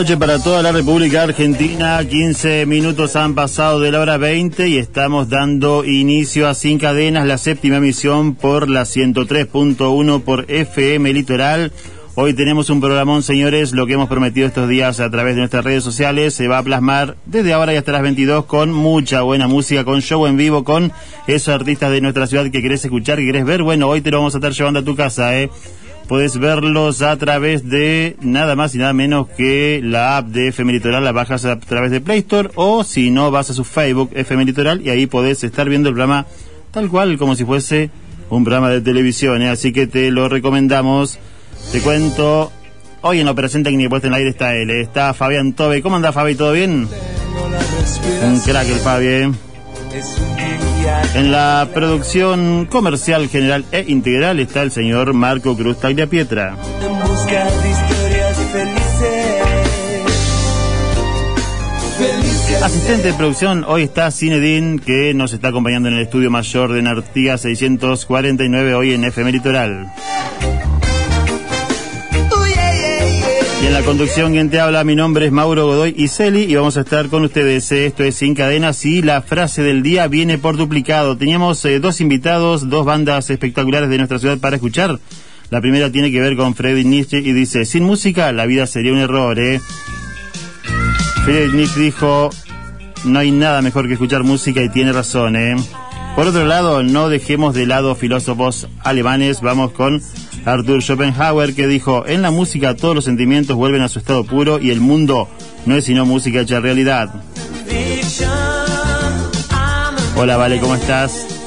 noches para toda la República Argentina. 15 minutos han pasado de la hora 20 y estamos dando inicio a Sin Cadenas, la séptima emisión por la 103.1 por FM Litoral. Hoy tenemos un programón, señores, lo que hemos prometido estos días a través de nuestras redes sociales se va a plasmar desde ahora y hasta las 22 con mucha buena música, con show en vivo, con esos artistas de nuestra ciudad que querés escuchar, que querés ver. Bueno, hoy te lo vamos a estar llevando a tu casa, ¿eh? Puedes verlos a través de nada más y nada menos que la app de FM Litoral, la bajas a través de Play Store o si no vas a su Facebook FM Litoral y ahí podés estar viendo el programa tal cual como si fuese un programa de televisión, ¿eh? así que te lo recomendamos. Te cuento, hoy en la operación técnica puesta en el aire está él, ¿eh? está Fabián Tobe. ¿Cómo anda Fabi? ¿Todo bien? Un crack el Fabi, ¿eh? En la producción comercial general e integral está el señor Marco Cruz Pietra. Asistente de producción, hoy está Cinedin, que nos está acompañando en el estudio mayor de Nartiga 649, hoy en FM Litoral. En la conducción, quien te habla, mi nombre es Mauro Godoy y Celi y vamos a estar con ustedes. Esto es Sin Cadenas y la frase del día viene por duplicado. Teníamos eh, dos invitados, dos bandas espectaculares de nuestra ciudad para escuchar. La primera tiene que ver con Freddy Nietzsche y dice, sin música la vida sería un error, ¿eh? Freddy Nietzsche dijo, no hay nada mejor que escuchar música y tiene razón, ¿eh? Por otro lado, no dejemos de lado filósofos alemanes, vamos con Arthur Schopenhauer que dijo, en la música todos los sentimientos vuelven a su estado puro y el mundo no es sino música hecha realidad. Hola, Vale, ¿cómo estás?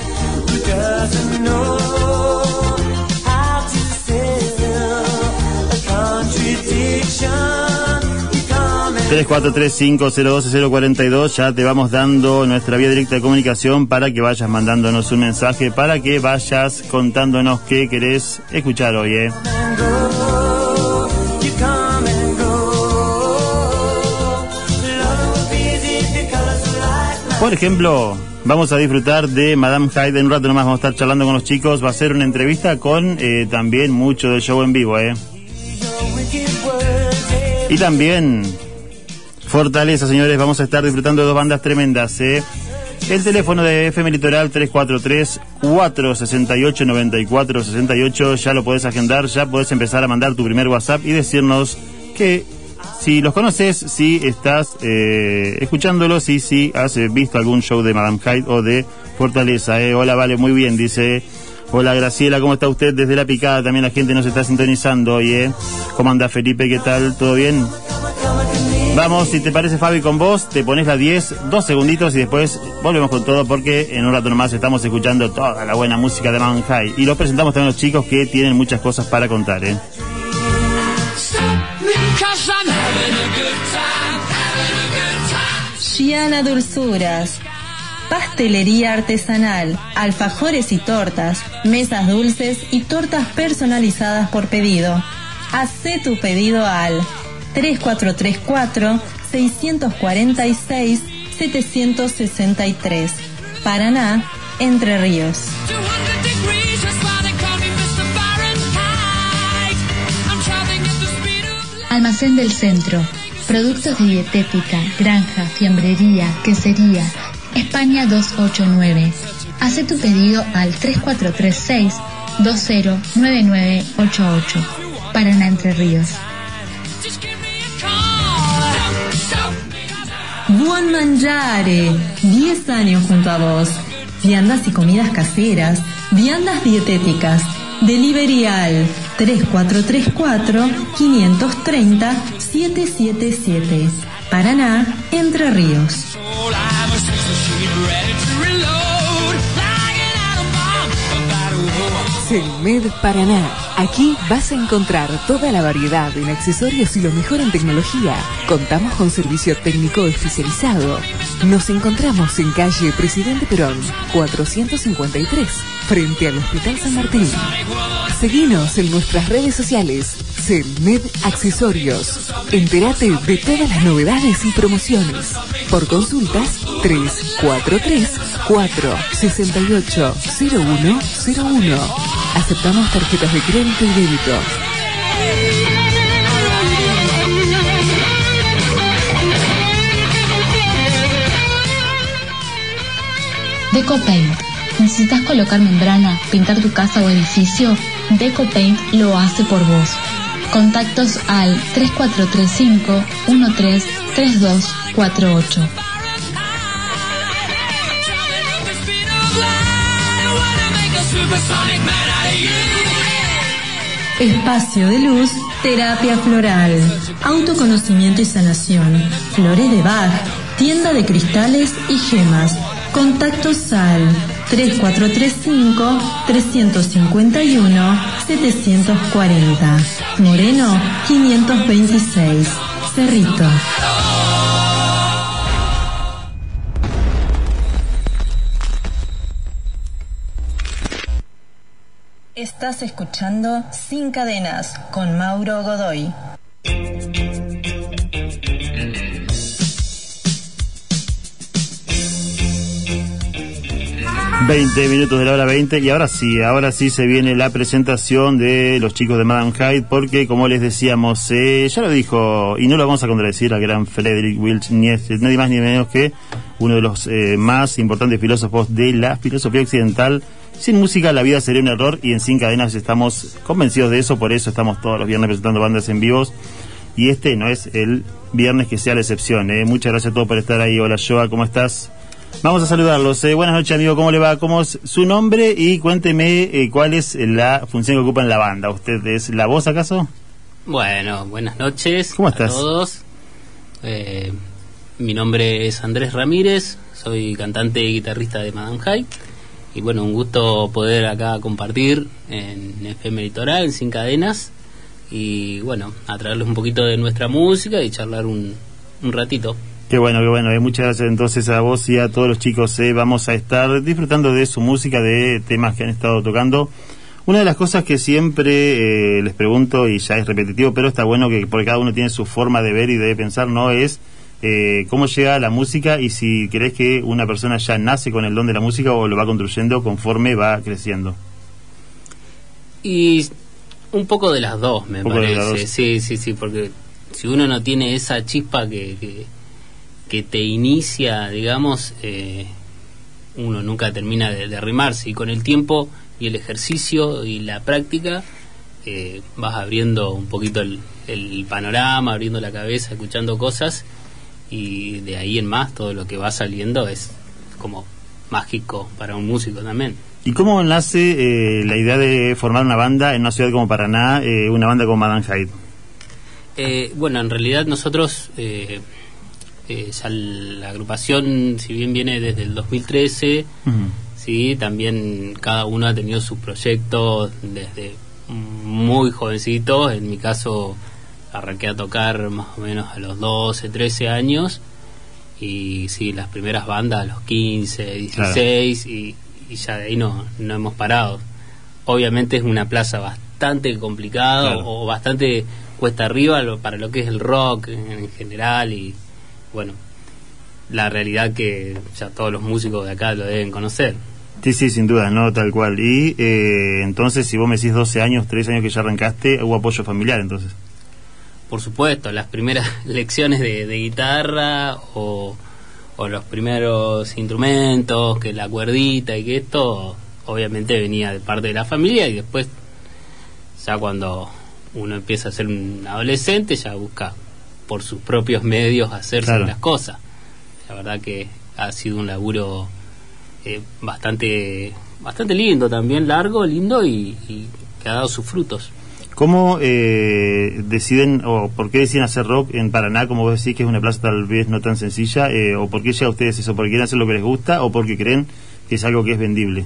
3435026042, ya te vamos dando nuestra vía directa de comunicación para que vayas mandándonos un mensaje, para que vayas contándonos qué querés escuchar hoy, ¿eh? Por ejemplo, vamos a disfrutar de Madame Hyde en un rato nomás, vamos a estar charlando con los chicos, va a ser una entrevista con eh, también mucho del show en vivo, ¿eh? Y también Fortaleza, señores, vamos a estar disfrutando de dos bandas tremendas. ¿eh? El teléfono de FM Litoral 343-468-9468, ya lo podés agendar, ya podés empezar a mandar tu primer WhatsApp y decirnos que si los conoces, si estás eh, escuchándolos y si has eh, visto algún show de Madame Hyde o de Fortaleza. ¿eh? Hola, vale, muy bien, dice. Hola Graciela, ¿cómo está usted? Desde La Picada también la gente nos está sintonizando hoy, ¿eh? ¿Cómo anda Felipe? ¿Qué tal? ¿Todo bien? Vamos, si te parece Fabi con vos, te pones la 10, dos segunditos y después volvemos con todo porque en un rato nomás estamos escuchando toda la buena música de Man High. Y lo presentamos también a los chicos que tienen muchas cosas para contar, ¿eh? Shiana Dulzuras, pastelería artesanal, alfajores y tortas, mesas dulces y tortas personalizadas por pedido. Hacé tu pedido al 3434 646 763. Paraná, Entre Ríos. Almacén del Centro. Productos de dietética, granja, fiambrería, quesería. España 289. Hace tu pedido al 3436 209988. Paraná Entre Ríos. Buon Mangiare, 10 años junto a vos. Viandas y comidas caseras, viandas dietéticas. Delivery al 3434-530-777. Paraná, Entre Ríos. Selmed Paraná Aquí vas a encontrar toda la variedad en accesorios y lo mejor en tecnología. Contamos con servicio técnico especializado. Nos encontramos en calle Presidente Perón, 453, frente al Hospital San Martín. Seguinos en nuestras redes sociales, CELMED Accesorios. Entérate de todas las novedades y promociones. Por consultas, 343 468 0101. Aceptamos tarjetas de crédito y débito. DecoPaint. ¿Necesitas colocar membrana, pintar tu casa o edificio? DecoPaint lo hace por vos. Contactos al 3435 133248. Espacio de luz, terapia floral, autoconocimiento y sanación, flores de Bach, tienda de cristales y gemas. Contacto SAL 3435 351 740. Moreno 526. Cerrito. Estás escuchando Sin Cadenas con Mauro Godoy. 20 minutos de la hora 20 y ahora sí, ahora sí se viene la presentación de los chicos de Madame Hyde porque como les decíamos, eh, ya lo dijo y no lo vamos a contradecir al gran Frederick Wilch, ni es, nadie más ni menos que uno de los eh, más importantes filósofos de la filosofía occidental. Sin música la vida sería un error y en Sin Cadenas estamos convencidos de eso, por eso estamos todos los viernes presentando bandas en vivos y este no es el viernes que sea la excepción. Eh. Muchas gracias a todos por estar ahí. Hola Joa, ¿cómo estás? Vamos a saludarlos. Eh, buenas noches, amigo. ¿Cómo le va? ¿Cómo es su nombre? Y cuénteme eh, cuál es la función que ocupa en la banda. ¿Usted es la voz, acaso? Bueno, buenas noches ¿Cómo estás? a todos. Eh, mi nombre es Andrés Ramírez, soy cantante y guitarrista de Madame High. Y bueno, un gusto poder acá compartir en FM Litoral, en Sin Cadenas. Y bueno, a traerles un poquito de nuestra música y charlar un, un ratito. Qué bueno, qué bueno. Eh, muchas gracias entonces a vos y a todos los chicos. eh. Vamos a estar disfrutando de su música, de temas que han estado tocando. Una de las cosas que siempre eh, les pregunto, y ya es repetitivo, pero está bueno que porque cada uno tiene su forma de ver y de pensar, ¿no? Es eh, cómo llega la música y si crees que una persona ya nace con el don de la música o lo va construyendo conforme va creciendo. Y un poco de las dos, me parece. dos. Sí, sí, sí, porque si uno no tiene esa chispa que, que, que te inicia, digamos, eh, uno nunca termina de, de arrimarse. Y con el tiempo y el ejercicio y la práctica, eh, vas abriendo un poquito el, el panorama, abriendo la cabeza, escuchando cosas. Y de ahí en más, todo lo que va saliendo es como mágico para un músico también. ¿Y cómo nace eh, la idea de formar una banda en una ciudad como Paraná, eh, una banda como Madame Hyde? Eh, bueno, en realidad nosotros, eh, ya la agrupación, si bien viene desde el 2013, sí, también cada uno ha tenido sus proyectos desde muy jovencito. En mi caso, arranqué a tocar más o menos a los 12, 13 años. Y sí, las primeras bandas a los 15, 16, y, y ya de ahí no, no hemos parado. Obviamente es una plaza bastante complicada Claro. o bastante cuesta arriba lo- para lo que es el rock en, en general y bueno, la realidad que ya todos los músicos de acá lo deben conocer. Sí, sí, sin duda, no, tal cual. Y eh, entonces, si vos me decís 12 años, 13 años que ya arrancaste, hubo apoyo familiar, entonces. Por supuesto, las primeras lecciones de, de guitarra o, o los primeros instrumentos, que la cuerdita y que esto, obviamente venía de parte de la familia y después, ya cuando uno empieza a ser un adolescente, ya busca por sus propios medios hacerse Claro. las cosas. La verdad que ha sido un laburo eh, bastante bastante lindo también, largo, lindo y, y que ha dado sus frutos. ¿Cómo eh, deciden o por qué deciden hacer rock en Paraná, como vos decís, que es una plaza tal vez no tan sencilla? eh, ¿O por qué llega a ustedes eso? ¿Porque quieren hacer lo que les gusta o porque creen que es algo que es vendible?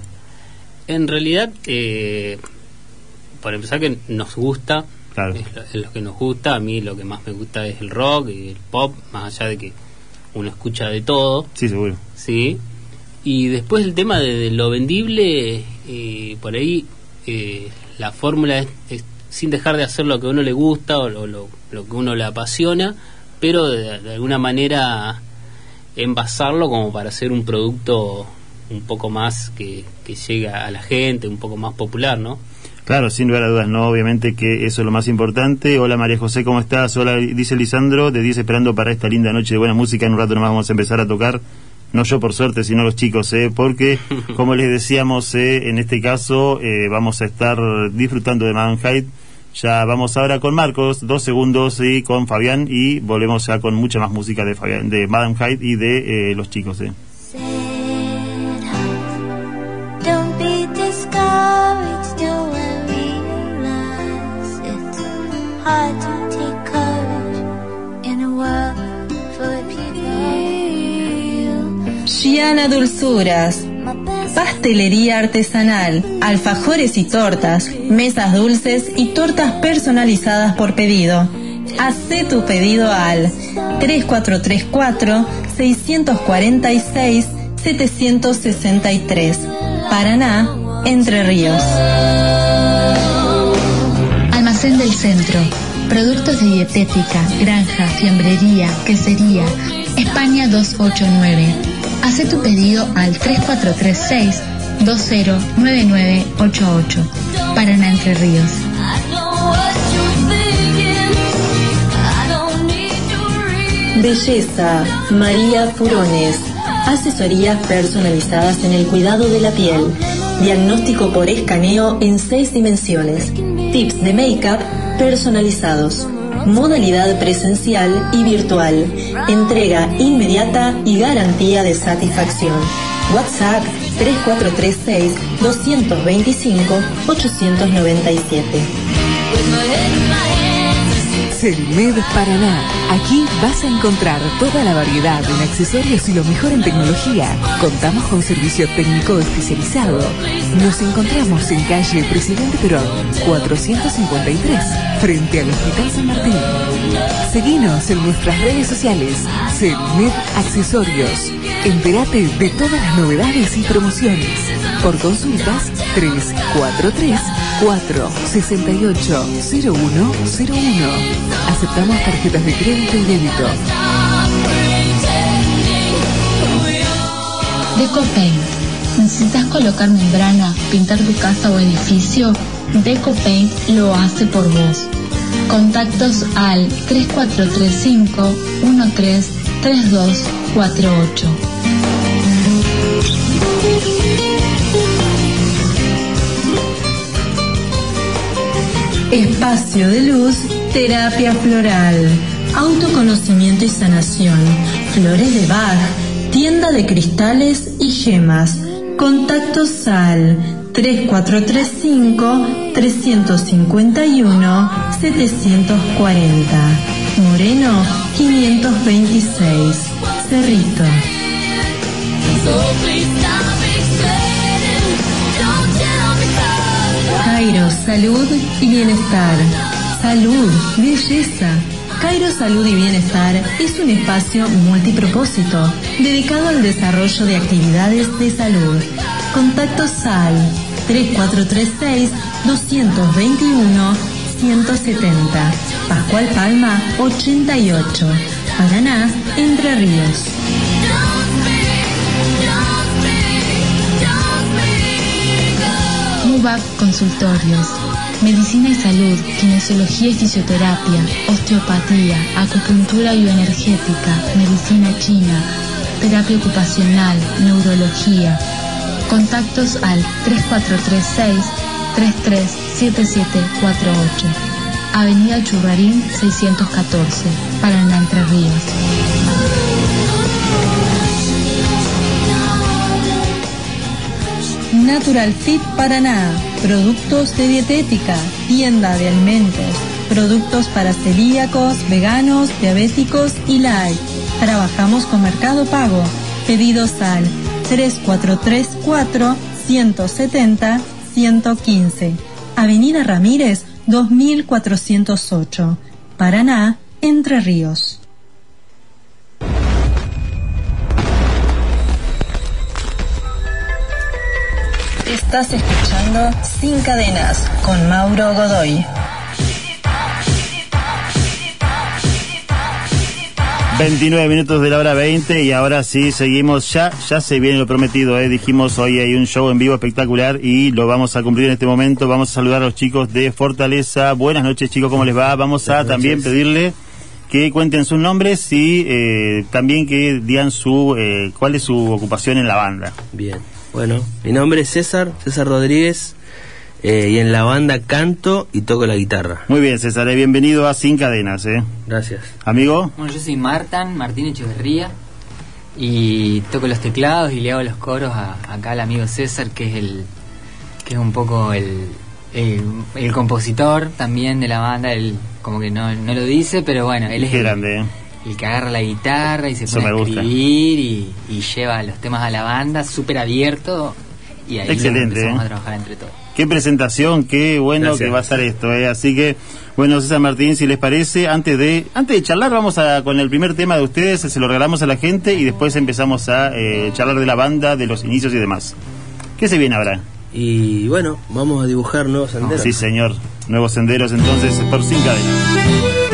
En realidad, eh, por empezar que nos gusta, es, lo, que nos gusta, a mí lo que más me gusta es el rock y el pop, más allá de que uno escucha de todo. Sí, seguro. Sí. Y después el tema de, lo vendible, eh, por ahí eh, la fórmula es, sin dejar de hacer lo que a uno le gusta o lo, que uno le apasiona, pero de, alguna manera envasarlo como para hacer un producto un poco más que, que llega a la gente, un poco más popular, ¿no? Claro, sin lugar a dudas, no, obviamente que eso es lo más importante. Hola María José, ¿cómo estás? Hola, dice Lisandro, de 10 esperando para esta linda noche de buena música. En un rato nomás vamos a empezar a tocar, no yo por suerte, sino los chicos, ¿eh? porque, como les decíamos, ¿eh? en este caso eh, vamos a estar disfrutando de Hyde. Ya vamos ahora con Marcos, dos segundos, y con Fabián, y volvemos ya con mucha más música de, Fabián, de Madame Hyde y de eh, los chicos. ¿eh? Giana Dulzuras, pastelería artesanal, alfajores y tortas, mesas dulces y tortas personalizadas por pedido. Hacé tu pedido al 3434 646 763, Paraná, Entre Ríos. Del Centro. Productos de dietética, granja, fiambrería, quesería. España 289. Haz tu pedido al 3436 209988. Paraná Entre Ríos. Belleza, María Furones. Asesorías personalizadas en el cuidado de la piel. Diagnóstico por escaneo en seis dimensiones. Tips de make-up personalizados. Modalidad presencial y virtual. Entrega inmediata y garantía de satisfacción. WhatsApp 3436 225 897. Selmed Paraná. Aquí vas a encontrar toda la variedad en accesorios y lo mejor en tecnología. Contamos con servicio técnico especializado. Nos encontramos en calle Presidente Perón, 453, frente al Hospital San Martín. Seguinos en nuestras redes sociales. Selmed Accesorios. Entérate de todas las novedades y promociones. Por consultas 343 468 0101. Aceptamos tarjetas de crédito y débito. DecoPaint. ¿Necesitas colocar membrana, pintar tu casa o edificio? DecoPaint lo hace por vos. Contactos al 3435 133248. Espacio de luz, terapia floral, autoconocimiento y sanación, flores de Bach, tienda de cristales y gemas. Contacto SAL 3435 351 740. Moreno 526. Cerrito. Cairo, salud y bienestar. Salud, belleza. Cairo Salud y Bienestar es un espacio multipropósito dedicado al desarrollo de actividades de salud. Contacto SAL 3436 221 170. Pascual Palma 88. Paraná, Entre Ríos. Consultorios. Medicina y salud, kinesiología y fisioterapia, osteopatía, acupuntura bioenergética, medicina china, terapia ocupacional, neurología. Contactos al 3436 337748. Avenida Churrarín 614, Paraná Entre Ríos. Natural Fit Paraná, productos de dietética, tienda de alimentos, productos para celíacos, veganos, diabéticos y light. Trabajamos con Mercado Pago. Pedidos al 3434 170 115. Avenida Ramírez 2408, Paraná, Entre Ríos. Estás escuchando Sin Cadenas con Mauro Godoy. 29 minutos de la hora 20 y ahora sí seguimos, ya ya se viene lo prometido, ¿eh? dijimos hoy hay un show en vivo espectacular y lo vamos a cumplir en este momento, vamos a saludar a los chicos de Fortaleza, buenas noches chicos, ¿cómo les va? Vamos a también pedirle que cuenten sus nombres y eh, también que digan su eh, cuál es su ocupación en la banda. Bien, bueno, mi nombre es César, César Rodríguez, eh, y en la banda canto y toco la guitarra. Muy bien, César, eh, bienvenido a Sin Cadenas. ¿eh? Gracias. Amigo. Bueno, yo soy Martan, Martín Echeverría, y toco los teclados y le hago los coros a, acá al amigo César, que es el que es un poco el, el, el compositor también de la banda, él como que no, no lo dice, pero bueno, él es Qué el, grande. ¿eh? El que agarra la guitarra y se pone a escribir y, y lleva los temas a la banda, súper abierto, y ahí Excelente, empezamos ¿eh? a trabajar entre todos. Qué presentación, qué bueno Gracias. que va a estar esto, ¿eh? Así que, bueno, César Martín, si les parece, antes de antes de charlar, vamos a con el primer tema de ustedes, se lo regalamos a la gente y después empezamos a eh, charlar de la banda, de los inicios y demás. ¿Qué se viene ahora? Y bueno, vamos a dibujar nuevos senderos. Sí, señor. Nuevos senderos, entonces, por sin cadenas.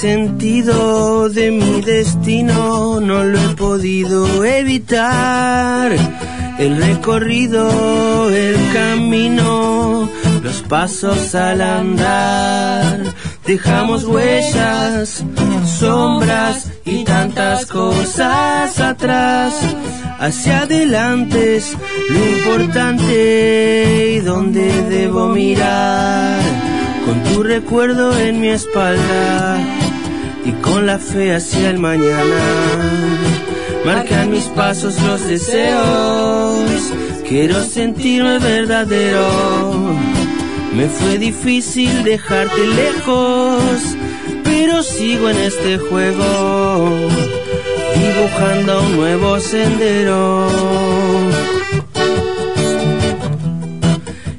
Sentido de mi destino no lo he podido evitar. El recorrido, el camino, los pasos al andar. Dejamos huellas, sombras y tantas cosas atrás. Hacia adelante es lo importante y donde debo mirar con tu recuerdo en mi espalda y con la fe hacia el mañana. Marcan mis pasos los deseos, quiero sentirme verdadero. Me fue difícil dejarte lejos, pero sigo en este juego, dibujando un nuevo sendero.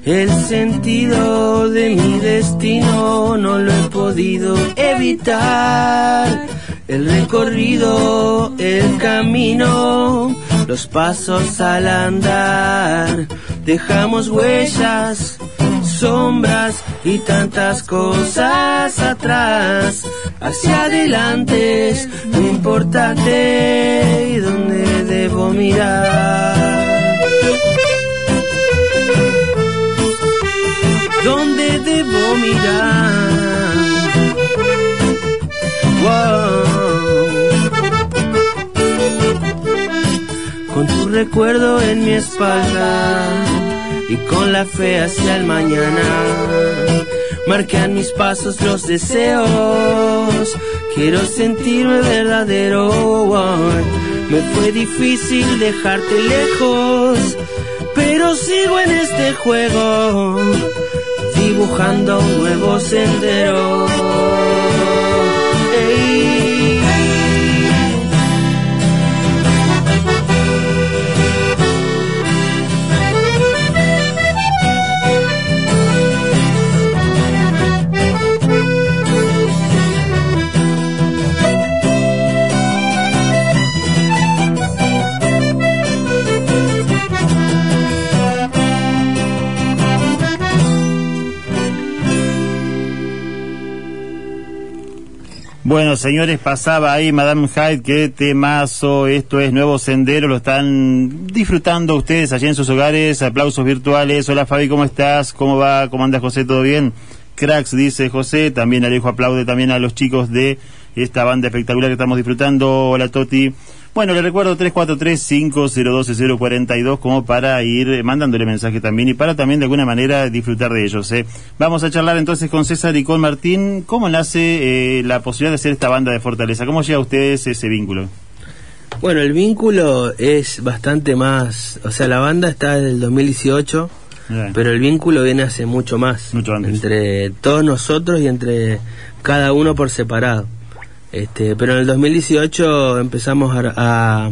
El sentido de mi destino no lo he podido evitar. El recorrido, el camino, los pasos al andar. Dejamos huellas, sombras y tantas cosas atrás. Hacia adelante es lo importante y debo mirar. ¿Dónde debo mirar? Con tu recuerdo en mi espalda y con la fe hacia el mañana. Marcan mis pasos los deseos. Quiero sentirme verdadero. Me fue difícil dejarte lejos, pero sigo en este juego dibujando un nuevo sendero. Bueno, señores, pasaba ahí Madame Hyde, qué temazo, esto es Nuevo Sendero, lo están disfrutando ustedes allá en sus hogares, aplausos virtuales, hola Fabi, ¿cómo estás? ¿Cómo va? ¿Cómo anda José? ¿Todo bien? Cracks, dice José, también Alejo aplaude también a los chicos de esta banda espectacular que estamos disfrutando, hola Toti. Bueno, le recuerdo 343-502-042 como para ir eh, mandándole mensaje también y para también de alguna manera disfrutar de ellos. ¿eh? Vamos a charlar entonces con César y con Martín. ¿Cómo nace eh, la posibilidad de hacer esta banda de Fortaleza? ¿Cómo llega a ustedes ese vínculo? Bueno, el vínculo es bastante más, o sea, la banda está desde el 2018 pero el vínculo viene hace mucho más. Mucho antes. Entre todos nosotros y entre cada uno por separado. Este, pero en el 2018 empezamos a, a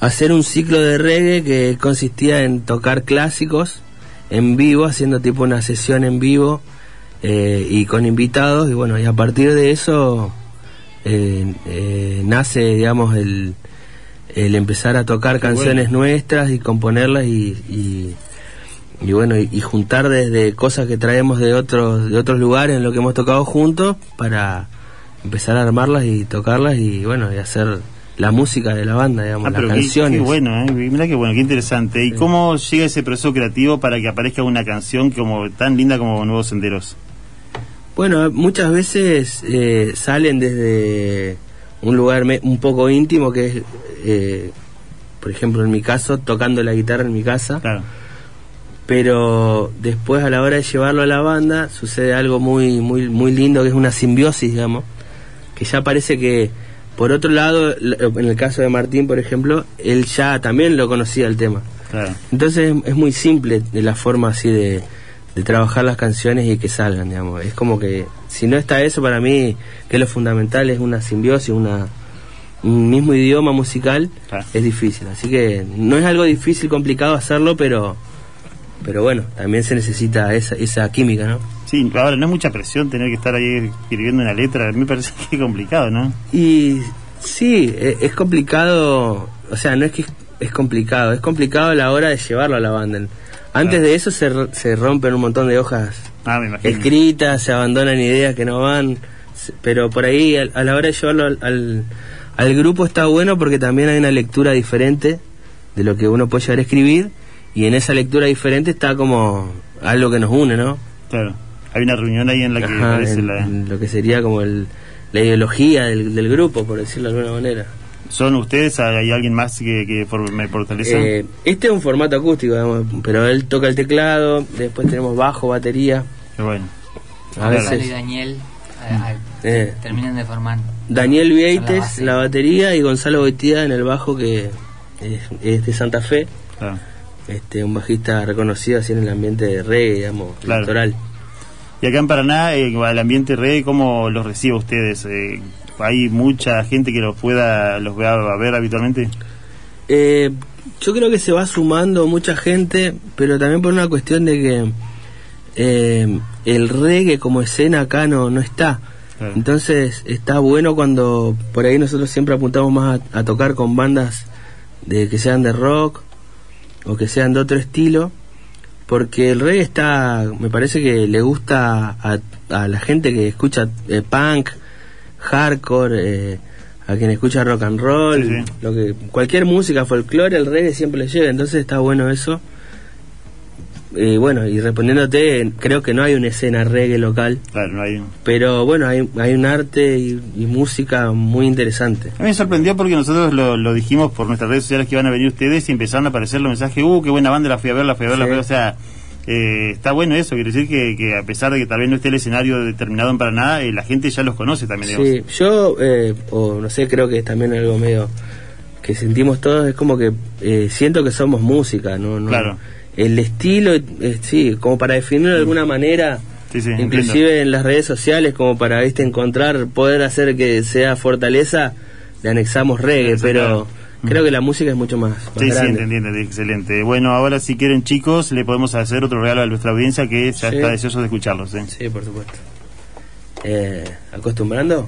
hacer un ciclo de reggae que consistía en tocar clásicos en vivo, haciendo tipo una sesión en vivo eh, y con invitados. Y bueno, y a partir de eso eh, eh, nace, digamos, el, el empezar a tocar canciones nuestras y componerlas y, y, y bueno, y, y juntar desde cosas que traemos de otros, de otros lugares en lo que hemos tocado juntos para empezar a armarlas y tocarlas y bueno, y hacer la música de la banda, digamos, Ah, las qué- canciones. Qué, bueno, ¿eh? Mira qué bueno, qué interesante. ¿Y Sí. cómo llega ese proceso creativo para que aparezca una canción como tan linda como Nuevos Senderos? Bueno, muchas veces eh, salen desde un lugar me- un poco íntimo que es, eh, por ejemplo, en mi caso, tocando la guitarra en mi casa. Claro. Pero después a la hora de llevarlo a la banda sucede algo muy muy muy lindo que es una simbiosis, digamos, que ya parece que por otro lado, en el caso de Martín, por ejemplo, él ya también lo conocía el tema. Claro. Entonces es muy simple de la forma así de, de trabajar las canciones y que salgan, digamos. Es como que si no está eso para mí, que lo fundamental, es una simbiosis, una un mismo idioma musical, Claro. es difícil. Así que no es algo difícil, complicado hacerlo, pero pero bueno, también se necesita esa, esa química, ¿no? Sí, ahora no es mucha presión tener que estar ahí escribiendo una letra, a mí me parece que es complicado, ¿no? Y sí, e- es complicado, o sea, no es que es- complicado, es complicado a la hora de llevarlo a la banda. Antes Claro. de eso se, se rompen un montón de hojas Ah, me escritas, se abandonan ideas que no van, pero por ahí al- a, la hora de llevarlo al, al, al grupo está bueno porque también hay una lectura diferente de lo que uno puede llegar a escribir y en esa lectura diferente está como algo que nos une, ¿no? Claro. Hay una reunión ahí en la que Ajá, aparece en- la... en lo que sería como el, la ideología del, del grupo, por decirlo de alguna manera. ¿Son ustedes? ¿Hay alguien más que, que for- me fortalece? Eh, este es un formato acústico, digamos, pero él toca el teclado, después tenemos bajo, batería. Qué bueno. A y veces Daniel a- a- Eh. terminan de formar. Daniel la Vieites, base. la batería, y Gonzalo Boitía en el bajo, que es, es de Santa Fe, Claro. este un bajista reconocido así en el ambiente de reggae, digamos, Claro. electoral. Y acá en Paraná, eh, el ambiente reggae, ¿cómo los recibe ustedes? Eh, ¿Hay mucha gente que los pueda, los vea a ver habitualmente? Eh, yo creo que se va sumando mucha gente, pero también por una cuestión de que eh, el reggae como escena acá no, no está. Claro. Entonces está bueno cuando por ahí nosotros siempre apuntamos más a, a tocar con bandas de que sean de rock o que sean de otro estilo, porque el reggae está, me parece que le gusta a, a la gente que escucha eh, punk, hardcore, eh, a quien escucha rock and roll, Sí, sí. lo que cualquier música, folclore, el reggae siempre le llega, entonces está bueno eso. Y bueno, y respondiéndote, creo que no hay una escena reggae local, Claro, no hay... pero bueno, hay, hay un arte y, y música muy interesante. A mí me sorprendió porque nosotros lo, lo dijimos por nuestras redes sociales que iban a venir ustedes y empezaron a aparecer los mensajes, uh, qué buena banda, la fui a ver, la fui a ver, la fui a ver. O sea, eh, está bueno eso, quiere decir que, que a pesar de que tal vez no esté el escenario determinado en Paraná, eh, la gente ya los conoce también, digamos. Sí, yo, eh, o no sé, creo que es también algo medio que sentimos todos, es como que eh, siento que somos música, ¿no? no Claro. El estilo, eh, sí, como para definirlo de alguna manera, Sí, sí, inclusive entiendo. en las redes sociales, como para ¿viste, encontrar, poder hacer que sea fortaleza, le anexamos reggae, Sí, pero claro. creo que la música es mucho más, más Sí, sí, entiendo, excelente. Bueno, ahora si quieren chicos, le podemos hacer otro regalo a nuestra audiencia que ya Sí. está deseoso de escucharlos. ¿eh? Sí, por supuesto. Eh, ¿Acostumbrando?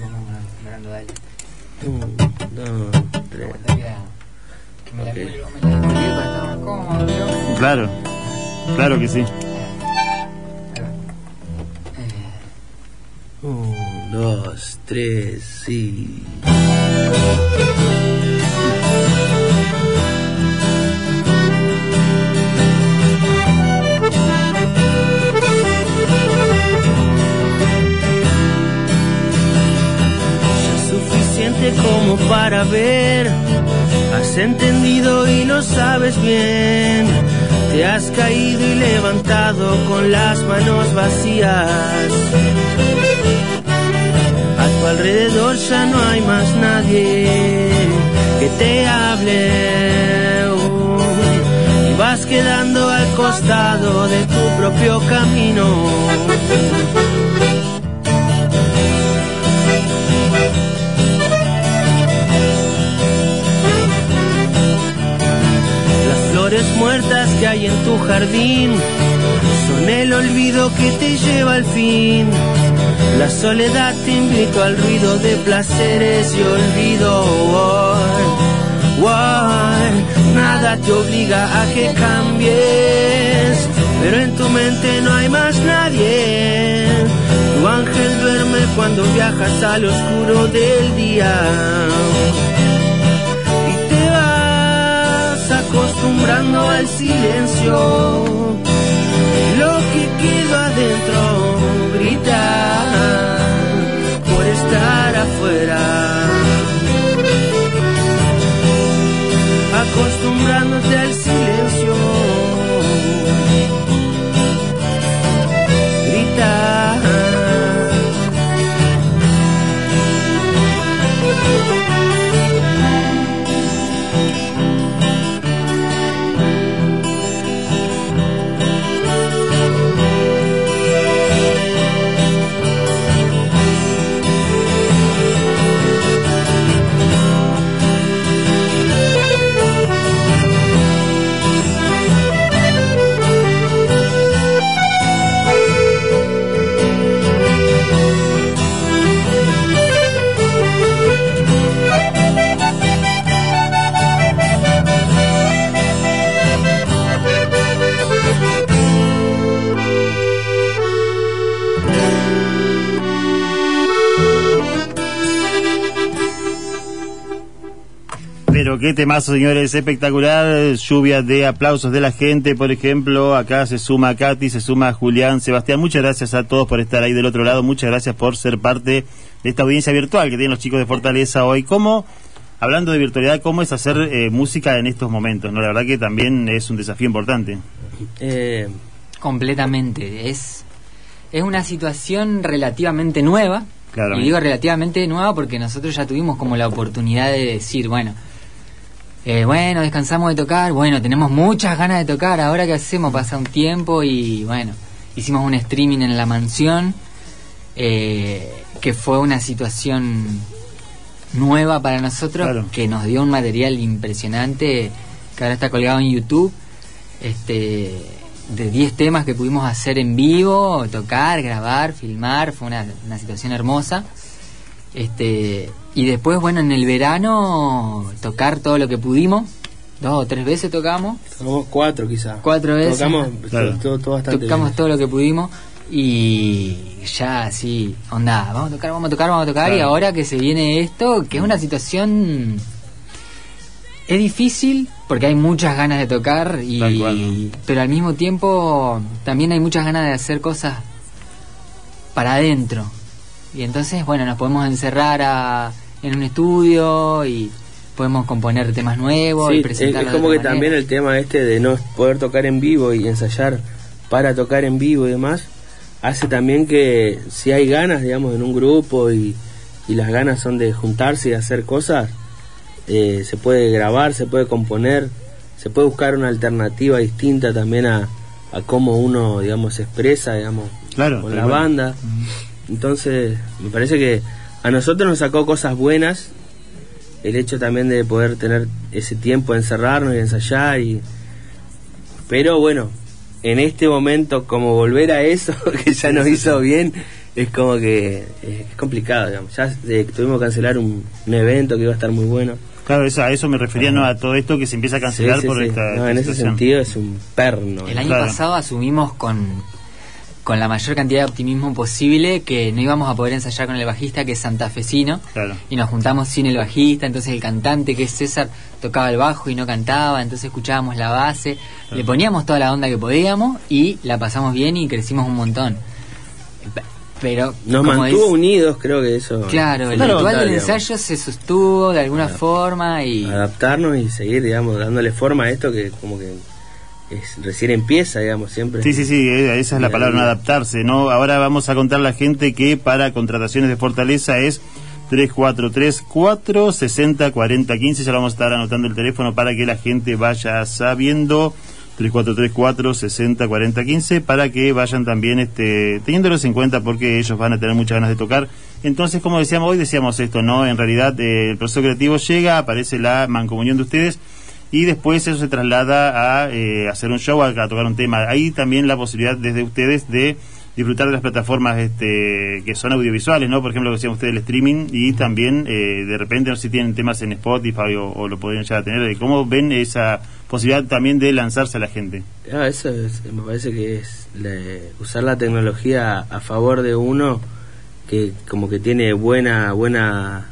Vamos nombrando, dale. Un, dos, tres. Claro, claro que sí. Un, dos, tres, sí. es suficiente como para ver. Has entendido y lo sabes bien. Te has caído y levantado con las manos vacías. A tu alrededor ya no hay más nadie que te hable. y vas quedando al costado de tu propio camino. Muertas que hay en tu jardín son el olvido que te lleva al fin. La soledad te invito al ruido de placeres y olvido. Why, nada te obliga a que cambies, pero en tu mente no hay más nadie. Tu ángel duerme cuando viajas al oscuro del día. Acostumbrando al silencio. Lo que queda adentro grita por estar afuera. Acostumbrándote al silencio. Pero qué temazo, señores, espectacular. Lluvia de aplausos de la gente, por ejemplo. Acá se suma Katy, se suma Julián, Sebastián. Muchas gracias a todos por estar ahí del otro lado. Muchas gracias por ser parte de esta audiencia virtual que tienen los chicos de Fortaleza hoy. ¿Cómo, hablando de virtualidad, cómo es hacer eh, música en estos momentos? no La verdad que también es un desafío importante. Eh, Completamente. Es, es una situación relativamente nueva. Claro. Y digo relativamente nueva porque nosotros ya tuvimos como la oportunidad de decir, bueno, eh, bueno, descansamos de tocar, bueno, tenemos muchas ganas de tocar, ahora qué hacemos, pasa un tiempo y bueno, hicimos un streaming en la mansión, eh, que fue una situación nueva para nosotros, Claro. que nos dio un material impresionante, que ahora está colgado en YouTube, este de 10 temas que pudimos hacer en vivo, tocar, grabar, filmar, fue una, una situación hermosa. Este, y después, bueno, en el verano tocar todo lo que pudimos. Dos o tres veces tocamos. Tocamos cuatro quizás. Cuatro veces. Tocamos Claro. todo, todo bastante Tocamos bien. todo lo que pudimos. Y ya así, onda, vamos a tocar, vamos a tocar, vamos a tocar. Y ahora que se viene esto, que es una situación. Es difícil porque hay muchas ganas de tocar, y, Tal cual, pero al mismo tiempo también hay muchas ganas de hacer cosas para adentro. Y entonces, bueno, nos podemos encerrar a- en un estudio y podemos componer temas nuevos Sí, y es, presentarlos es de como que también el tema este de no poder tocar en vivo y ensayar para tocar en vivo y demás, hace también que si hay ganas, digamos, en un grupo y, y las ganas son de juntarse y hacer cosas, eh, se puede grabar, se puede componer, se puede buscar una alternativa distinta también a, a cómo uno, digamos, se expresa, digamos, Claro, con la banda. Entonces, me parece que a nosotros nos sacó cosas buenas el hecho también de poder tener ese tiempo de encerrarnos y ensayar y pero bueno en este momento como volver a eso que ya nos hizo bien es como que eh, es complicado digamos ya eh, tuvimos que cancelar un, un evento que iba a estar muy bueno Claro, eso, a eso me refería, no a todo esto que se empieza a cancelar Sí, sí, por sí. esta. No, esta en ese situación. sentido es un perno El año Claro. pasado asumimos con, con la mayor cantidad de optimismo posible que no íbamos a poder ensayar con el bajista que es santafesino Claro. y nos juntamos sin el bajista, entonces el cantante que es César tocaba el bajo y no cantaba, entonces escuchábamos la base, le poníamos toda la onda que podíamos y la pasamos bien y crecimos un montón. Pe- Pero nos como mantuvo es- unidos creo que eso Claro, el ritual del digamos. ensayo se sostuvo de alguna forma y adaptarnos y seguir digamos dándole forma a esto que como que es, recién empieza digamos siempre Sí, sí, sí, eh, esa es la palabra, no adaptarse, ¿no? Ahora vamos a contar a la gente que para contrataciones de Fortaleza es 3434 60 40 15. Ya lo vamos a estar anotando el teléfono para que la gente vaya sabiendo. 3434 60 40 15 para que vayan también este, teniéndolos en cuenta porque ellos van a tener muchas ganas de tocar. Entonces, como decíamos hoy, decíamos esto, ¿no? En realidad, eh, el proceso creativo llega, aparece la mancomunión de ustedes y después eso se traslada a eh, hacer un show, a, a tocar un tema. Hay también la posibilidad desde ustedes de disfrutar de las plataformas este, que son audiovisuales, ¿no? Por ejemplo, lo que decían ustedes, el streaming, y también eh, de repente no sé si tienen temas en Spotify o, o lo podrían llegar a tener. ¿Cómo ven esa posibilidad también de lanzarse a la gente? Ah, eso es- me parece que es usar la tecnología a favor de uno que como que tiene buena buena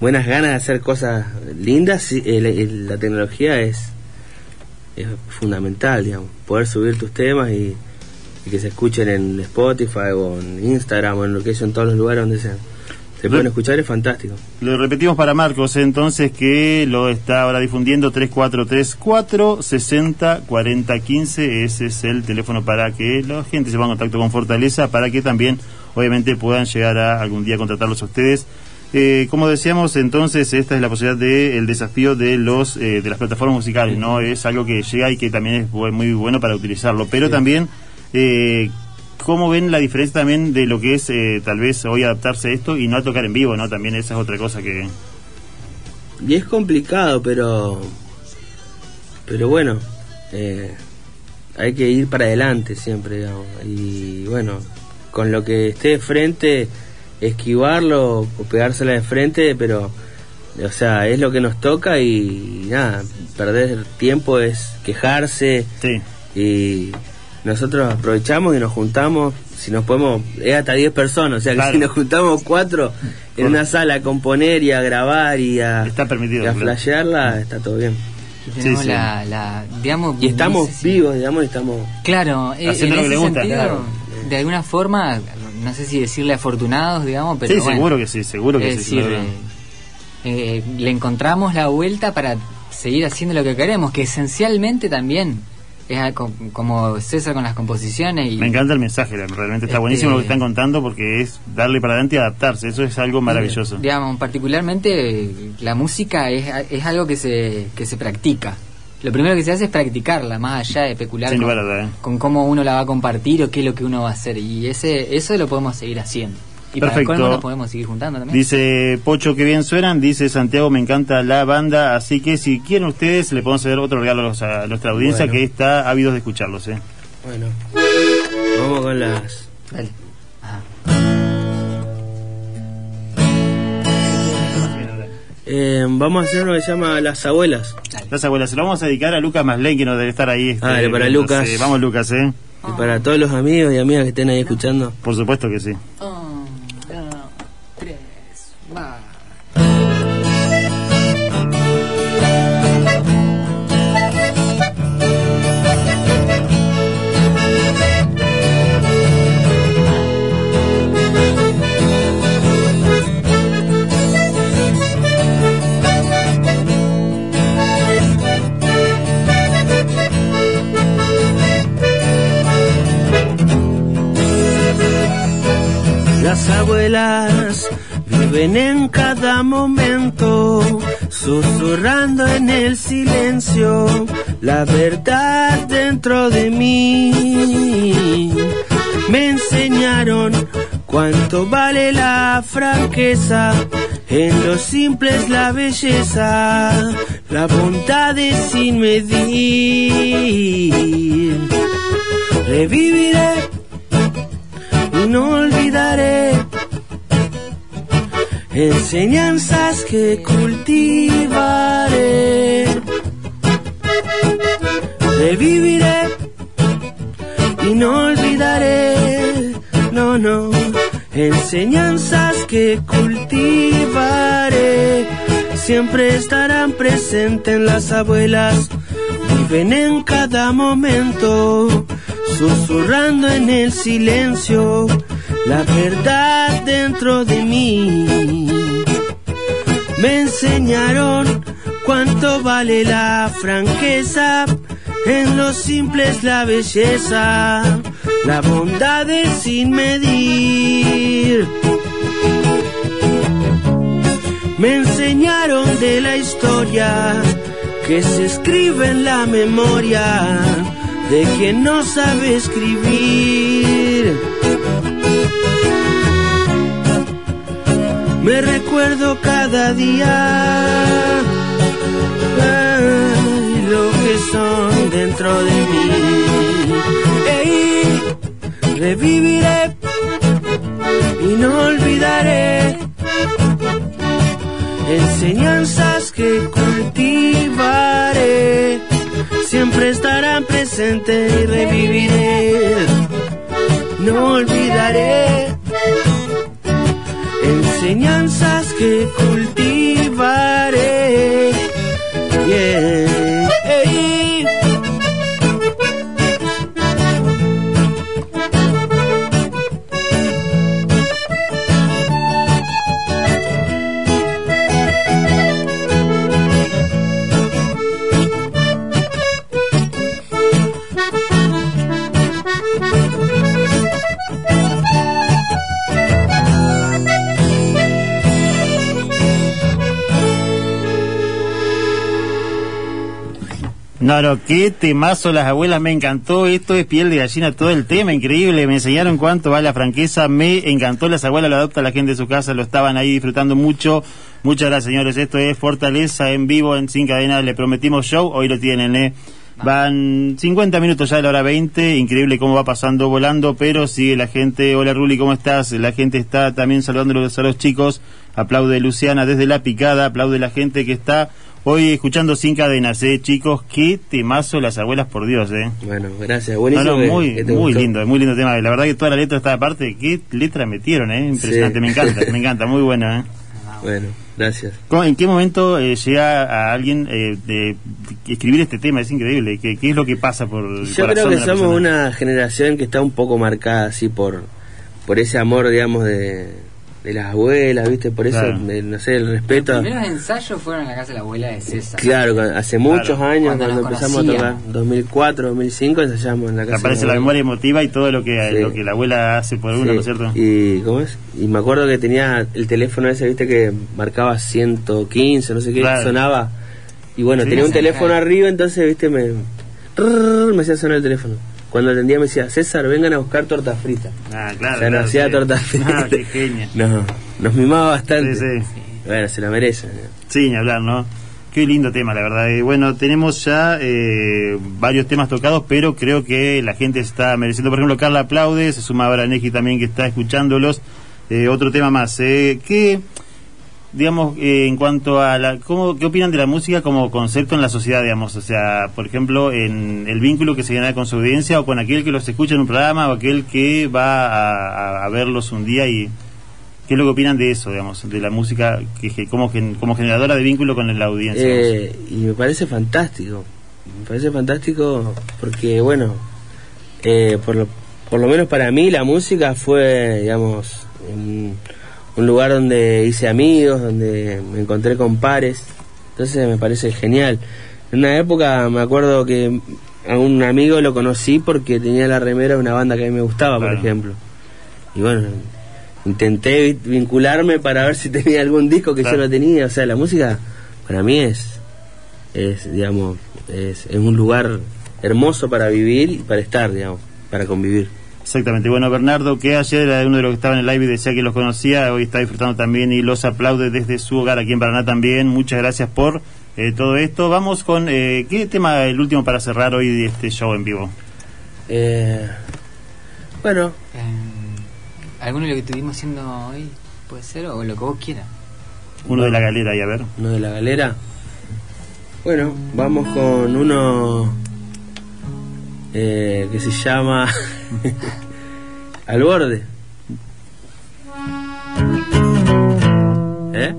buenas ganas de hacer cosas lindas el- la tecnología es es fundamental digamos poder subir tus temas y, y que se escuchen en Spotify o en Instagram o en lo que es en todos los lugares donde se, se pueden escuchar es fantástico Lo repetimos para Marcos, entonces, que lo está ahora difundiendo 3434 60 40 15. Ese es el teléfono para que la gente se ponga en contacto con Fortaleza, para que también, obviamente, puedan llegar a algún día contratarlos a ustedes. Eh, como decíamos, entonces, esta es la posibilidad del desafío de los eh, de las plataformas musicales, ¿no? Es algo que llega y que también es muy bueno para utilizarlo, pero también. Eh, ¿Cómo ven la diferencia también de lo que es eh, tal vez hoy adaptarse a esto y no a tocar en vivo, no? También esa es otra cosa que... Y es complicado, pero. Pero bueno, hay que ir para adelante siempre, digamos. Y bueno, con lo que esté de frente, esquivarlo o pegársela de frente, pero. O sea, es lo que nos toca y, nada, perder tiempo es quejarse. Y nosotros aprovechamos y nos juntamos. Si nos podemos, es hasta 10 personas, o sea que si nos juntamos cuatro en una sala a componer y a grabar y a, Está permitido, y a flashearla, está todo bien. Y tenemos La, la, digamos, Y estamos vivos, digamos, y estamos... Claro, eh, Haciendo en lo que ese le gusta, sentido, claro. de alguna forma, no sé si decirle afortunados, digamos, pero sí, bueno, seguro que sí, seguro que es sí. decir, eh, eh, le encontramos la vuelta para seguir haciendo lo que queremos, que esencialmente también es como César con las composiciones y Me encanta el mensaje, realmente está Este- buenísimo lo que están contando porque es darle para adelante y adaptarse, eso es algo maravilloso. digamos, particularmente eh, la música es, es algo que se, que se practica. Lo primero que se hace es practicarla, más allá de especular con, ¿eh? con cómo uno la va a compartir o qué es lo que uno va a hacer. Y ese eso lo podemos seguir haciendo. Y para Perfecto. el colmo nos podemos seguir juntando también. Dice Pocho que bien suenan, dice Santiago me encanta la banda, así que si quieren ustedes le podemos hacer otro regalo a los- a nuestra audiencia Bueno. que está ávidos de escucharlos. ¿eh? Bueno, vamos con las... Dale. Eh, vamos a hacer uno que se llama Las Abuelas. Las abuelas, se lo vamos a dedicar a Lucas Maslén que nos debe estar ahí. este, Dale, para. Lucas. Vamos Lucas, ¿eh? Y para todos los amigos y amigas que estén ahí escuchando. Por supuesto que sí. Viven en cada momento, susurrando en el silencio la verdad dentro de mí. Me enseñaron cuánto vale la franqueza, en lo simple es la belleza, la bondad es sin medir. Reviviré y no olvidaré enseñanzas que cultivaré. Reviviré y no olvidaré, no, no, enseñanzas que cultivaré. Siempre estarán presentes en las abuelas, viven en cada momento, susurrando en el silencio la verdad dentro de mí. Me enseñaron cuánto vale la franqueza, en lo simple es la belleza, la bondad es sin medir. Me enseñaron de la historia que se escribe en la memoria de quien no sabe escribir. Me recuerdo cada día lo que son dentro de mí. Ey, reviviré y no olvidaré enseñanzas que cultivaré. Siempre estarán presentes y reviviré. No olvidaré enseñanzas que cultivaré. No, qué temazo las abuelas, me encantó. Esto es piel de gallina, todo el tema, increíble. Me enseñaron cuánto va la franqueza, me encantó. Las abuelas lo adopta la gente de su casa, lo estaban ahí disfrutando mucho. Muchas gracias, señores. Esto es Fortaleza en vivo, en Sin Cadenas. Le prometimos show, hoy lo tienen, ¿eh? Van 50 minutos ya de la hora 20, increíble cómo va pasando volando, pero sigue la gente. Hola Ruli, ¿cómo estás? La gente está también saludándolos a los chicos. Aplaude Luciana desde la picada, aplaude la gente que está hoy escuchando Sin Cadenas, ¿eh? Chicos, qué temazo las abuelas, por Dios, ¿eh? Bueno, gracias, buenísimo. No, no, que- muy, que te muy gustó. lindo, muy lindo tema. La verdad que toda la letra está aparte, qué letra metieron, ¿eh? Impresionante, Sí. me encanta, me encanta, muy buena, ¿eh? Bueno, gracias. ¿Cómo- ¿En qué momento eh, llega a alguien eh, de, de escribir este tema? Es increíble. ¿Qué, qué es lo que pasa por el Yo corazón creo que de la somos persona? una generación que está un poco marcada así por, por ese amor, digamos, de, de las abuelas, ¿viste? Por eso, Claro. eh, no sé, el respeto. Los primeros ensayos fueron en la casa de la abuela de César. Claro, hace muchos años, Cuando cuando, empezamos a tocar, conocíamos. 2004, 2005, ensayamos en la Te casa. aparece de la mi memoria emotiva y todo lo que, Sí. lo que la abuela hace por uno, Sí, ¿no es cierto? Y, ¿cómo es? Y me acuerdo que tenía el teléfono ese, viste, que marcaba 115, no sé qué, Claro. sonaba. Y bueno, Sí, tenía un teléfono arriba, entonces, viste, me, me hacía sonar el teléfono. Cuando atendía me decía, César, vengan a buscar torta frita. Ah, claro. o sea, claro, nos hacía sí. torta frita. Ah, qué genia. No, nos mimaba bastante. Sí, sí. Bueno, se la merecen. Sí, ni hablar, ¿no? Qué lindo tema, la verdad. Y bueno, tenemos ya eh, varios temas tocados, pero creo que la gente está mereciendo. Por ejemplo, Carla aplaude, se suma ahora Neji también que está escuchándolos. Eh, otro tema más. Eh, ¿Qué, digamos, eh, en cuanto a la. ¿cómo, ¿Qué opinan de la música como concepto en la sociedad, digamos? O sea, por ejemplo, en el vínculo que se genera con su audiencia o con aquel que los escucha en un programa o aquel que va a, verlos un día y. ¿Qué es lo que opinan de eso, digamos, de la música que, que como, gen- como generadora de vínculo con la audiencia? Eh, y me parece fantástico. Me parece fantástico porque, bueno, eh, por, lo, por lo menos para mí la música fue, digamos, un, un lugar donde hice amigos, donde me encontré con pares. Entonces me parece genial. En una época me acuerdo que a un amigo lo conocí porque tenía la remera de una banda que a mí me gustaba, Claro. por ejemplo. Y bueno, intenté vi- vincularme para ver si tenía algún disco que Claro. yo no tenía. O sea, la música para mí es, es digamos, es, es un lugar hermoso para vivir y para estar, digamos, para convivir. Exactamente. Bueno, Bernardo, que ayer era uno de los que estaba en el live y decía que los conocía, hoy está disfrutando también y los aplaude desde su hogar aquí en Paraná también. Muchas gracias por eh, todo esto. Vamos con, eh, ¿qué tema el último para cerrar hoy de este show en vivo? Eh, bueno, Eh, ¿Alguno de lo que estuvimos haciendo hoy puede ser? O lo que vos quieras. Uno de la galera y a ver. uno de la galera. Bueno, vamos con uno eh, que se llama Al borde. ¿Eh?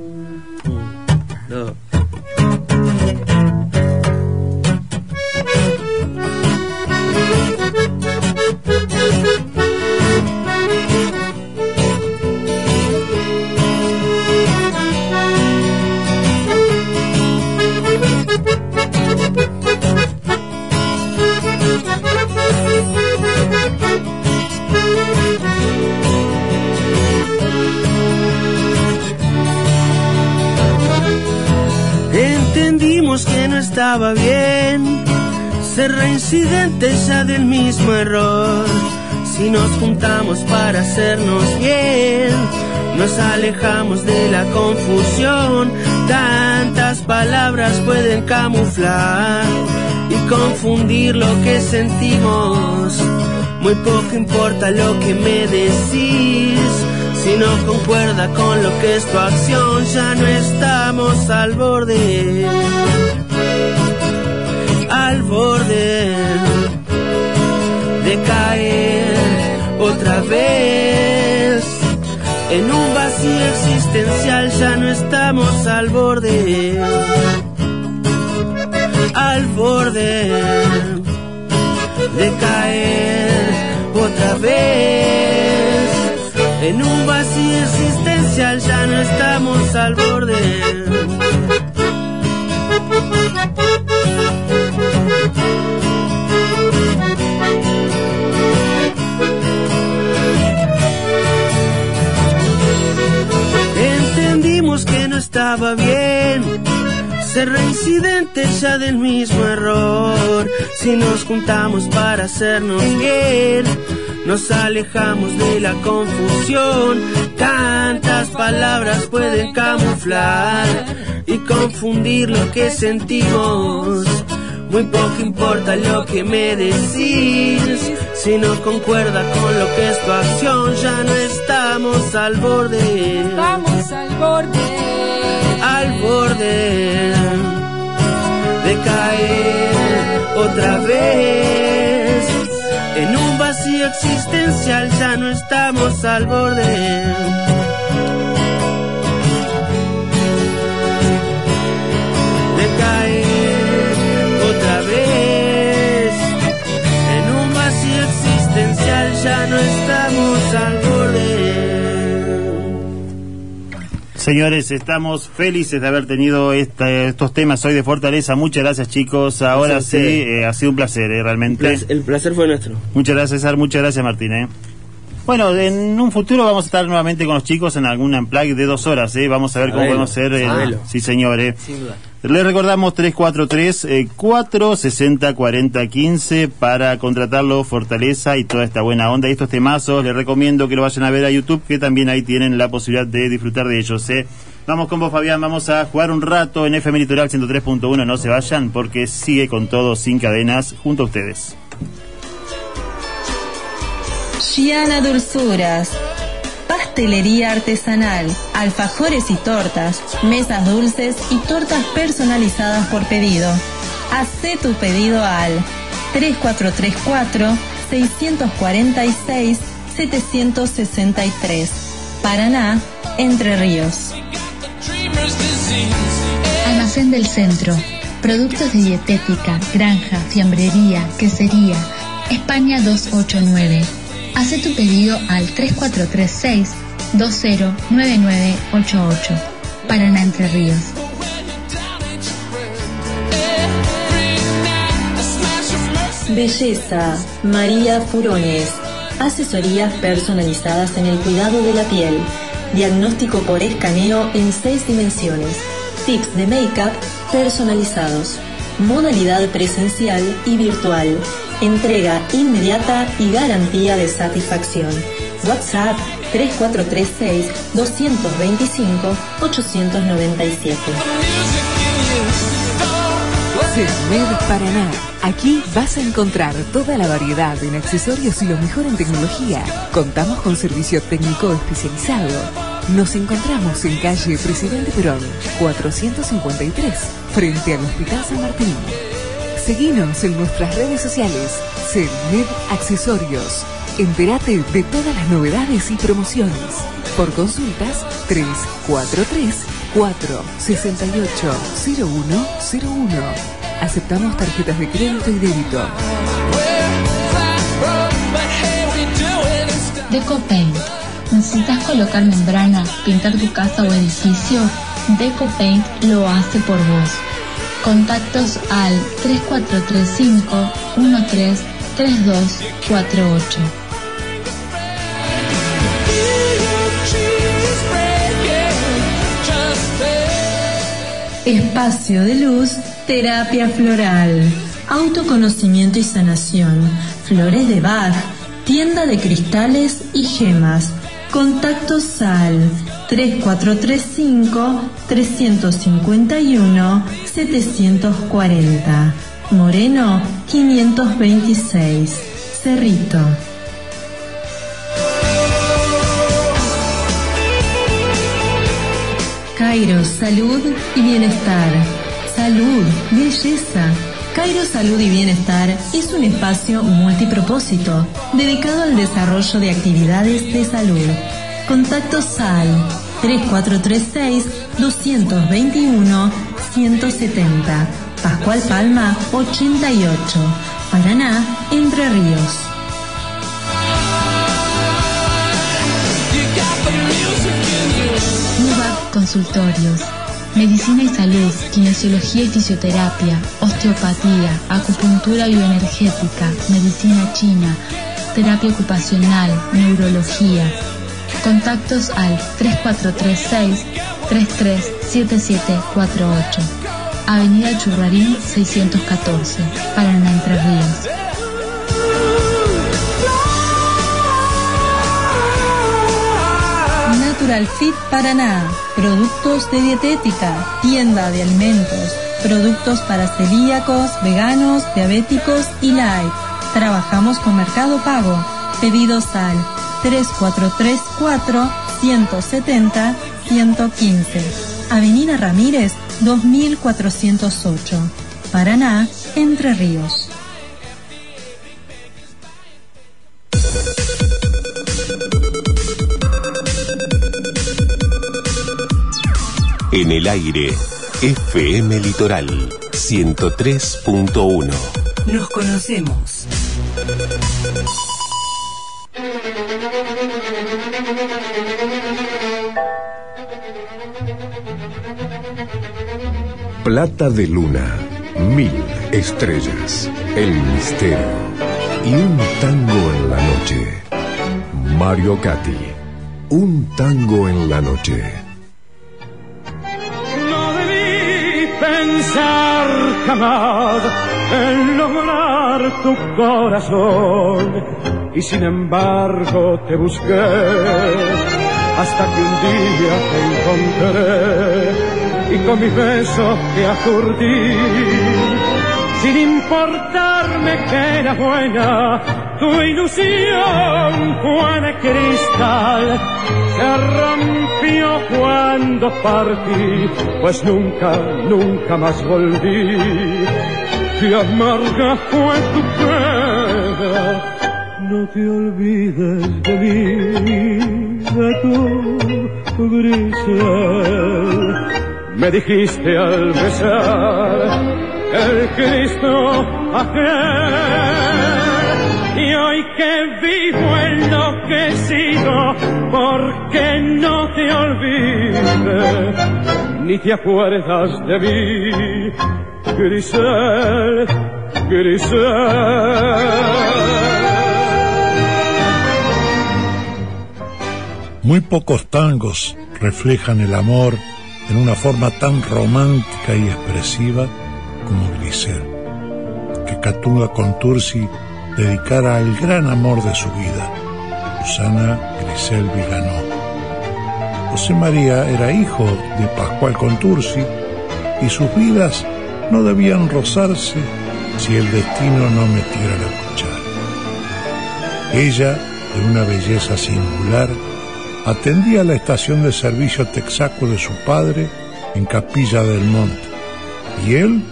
Estaba bien ser reincidente ya del mismo error. Si nos juntamos para hacernos bien, nos alejamos de la confusión. Tantas palabras pueden camuflar y confundir lo que sentimos. Muy poco importa lo que me decís. Si no concuerda con lo que es tu acción, ya no estamos al borde. Al borde de caer otra vez. En un vacío existencial ya no estamos al borde. Al borde de caer otra vez. En un vacío existencial ya no estamos al borde. Estaba bien ser reincidente ya del mismo error. Si nos juntamos para hacernos bien, nos alejamos de la confusión. Tantas palabras pueden camuflar y confundir lo que sentimos. Muy poco importa lo que me decís, si no concuerda con lo que es tu acción, ya no estamos al borde. Vamos al borde. Al borde de caer otra vez. En un vacío existencial ya no estamos al borde. Ya no estamos al borde. Señores, estamos felices de haber tenido esta- estos temas hoy de Fortaleza. Muchas gracias, chicos. Ahora Gracias sí, eh, ha sido un placer, eh, realmente. El placer fue nuestro. Muchas gracias, César. Muchas gracias, Martín. eh. Bueno, en un futuro vamos a estar nuevamente con los chicos en algún unplug de dos horas. ¿eh? Vamos a ver cómo podemos hacer. sabelo. sí, señor. eh. Sin duda. Les recordamos 343 eh, 460 40 15 para contratarlo Fortaleza y toda esta buena onda y estos temazos. Les recomiendo que lo vayan a ver a YouTube, que también ahí tienen la posibilidad de disfrutar de ellos. ¿eh? Vamos con vos, Fabián. Vamos a jugar un rato en FM Litoral 103.1. No se vayan porque sigue con todo sin cadenas junto a ustedes. Giana Dulzuras. Pastelería artesanal, alfajores y tortas, mesas dulces y tortas personalizadas por pedido. Hacé tu pedido al 3434 646 763. Paraná, Entre Ríos. Almacén del Centro. Productos de dietética, granja, fiambrería, quesería. España 289. Haz tu pedido al 3436 209988. Paraná Entre Ríos. Belleza, María Furones. Asesorías personalizadas en el cuidado de la piel. Diagnóstico por escaneo en seis dimensiones. Tips de make-up personalizados. Modalidad presencial y virtual. Entrega inmediata y garantía de satisfacción. WhatsApp 3436 225 897. CESMED Paraná. Aquí vas a encontrar toda la variedad en accesorios y lo mejor en tecnología. Contamos con servicio técnico especializado. Nos encontramos en calle Presidente Perón, 453, frente al Hospital San Martín. Seguinos en nuestras redes sociales, CESMED Accesorios. Entérate de todas las novedades y promociones. Por consultas, 343 468 0101. Aceptamos tarjetas de crédito y débito. DecoPaint. ¿Necesitas colocar membrana, pintar tu casa o edificio? DecoPaint lo hace por vos. Contactos al 3435 133248. Espacio de Luz Terapia floral, autoconocimiento y sanación, flores de Bach, tienda de cristales y gemas. Contacto Sal 3435 351 740. Moreno 526. Cerrito. Cairo, salud y bienestar. Salud, belleza. Cairo Salud y Bienestar es un espacio multipropósito dedicado al desarrollo de actividades de salud. Contacto SAL 3436 221 170. Pascual Palma 88. Paraná, Entre Ríos. UBAC Consultorios. Medicina y salud, kinesiología y fisioterapia, osteopatía, acupuntura bioenergética, medicina china, terapia ocupacional, neurología. Contactos al 3436 337748. Avenida Churrarín 614, Paraná Entre Ríos. Natural Fit Paraná, productos de dietética, tienda de alimentos, productos para celíacos, veganos, diabéticos y light. Trabajamos con Mercado Pago. Pedidos al 3434 170 115. Avenida Ramírez 2408. Paraná, Entre Ríos. En el aire, FM Litoral 103.1. Nos conocemos. Plata de luna, mil estrellas, el misterio y un tango en la noche. Mario Gatti, un tango en la noche. No debí pensar jamás en lograr tu corazón y sin embargo te busqué hasta que un día te encontré y con mis besos te aturdí sin importarme que era buena tu ilusión de cristal se rompió cuando partí pues nunca nunca más volví. Qué amarga fue tu pena no te olvides de mí de tu grisel me dijiste al besar el Cristo aquel. Y hoy que vivo enloquecido, porque no te olvides, ni te acuerdas de mí, Grisel, Grisel. Muy pocos tangos reflejan el amor en una forma tan romántica y expresiva como Grisel, que Catunga Contursi dedicara al gran amor de su vida, Susana Grisel Viganó. José María era hijo de Pascual Contursi y sus vidas no debían rozarse si el destino no metiera la cuchara. Ella, de una belleza singular, atendía la estación de servicio texaco de su padre en Capilla del Monte y él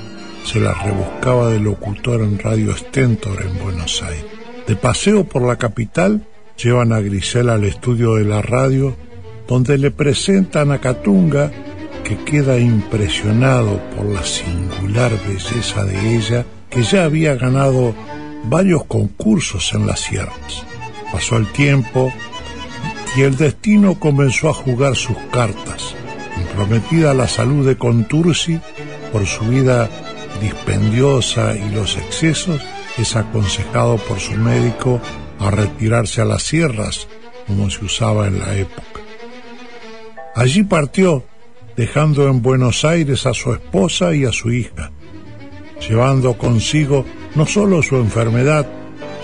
se la rebuscaba de locutor en Radio Stentor en Buenos Aires. De paseo por la capital, llevan a Grisel al estudio de la radio, donde le presentan a Catunga, que queda impresionado por la singular belleza de ella, que ya había ganado varios concursos en las sierras. Pasó el tiempo, y el destino comenzó a jugar sus cartas. Comprometida la salud de Contursi por su vida dispendiosa y los excesos, es aconsejado por su médico a retirarse a las sierras, como se usaba en la época. Allí partió, dejando en Buenos Aires a su esposa y a su hija, llevando consigo no solo su enfermedad,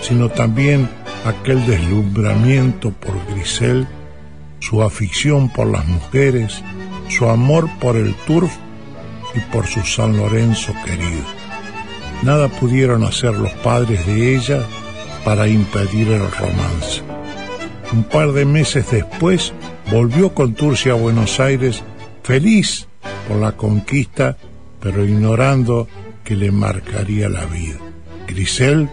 sino también aquel deslumbramiento por Grisel, su afición por las mujeres, su amor por el turf y por su San Lorenzo querido. Nada pudieron hacer los padres de ella para impedir el romance. Un par de meses después volvió con Turcia a Buenos Aires feliz por la conquista, pero ignorando que le marcaría la vida. Grisel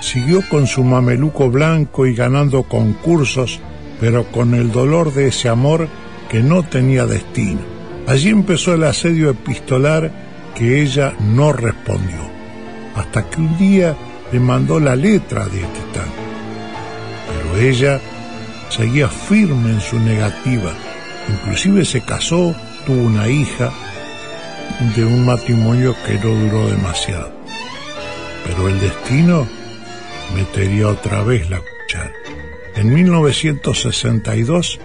siguió con su mameluco blanco y ganando concursos, pero con el dolor de ese amor que no tenía destino. Allí empezó el asedio epistolar que ella no respondió, hasta que un día le mandó la letra de este. Pero ella seguía firme en su negativa, inclusive se casó, tuvo una hija de un matrimonio que no duró demasiado. Pero el destino metería otra vez la cuchara. En 1962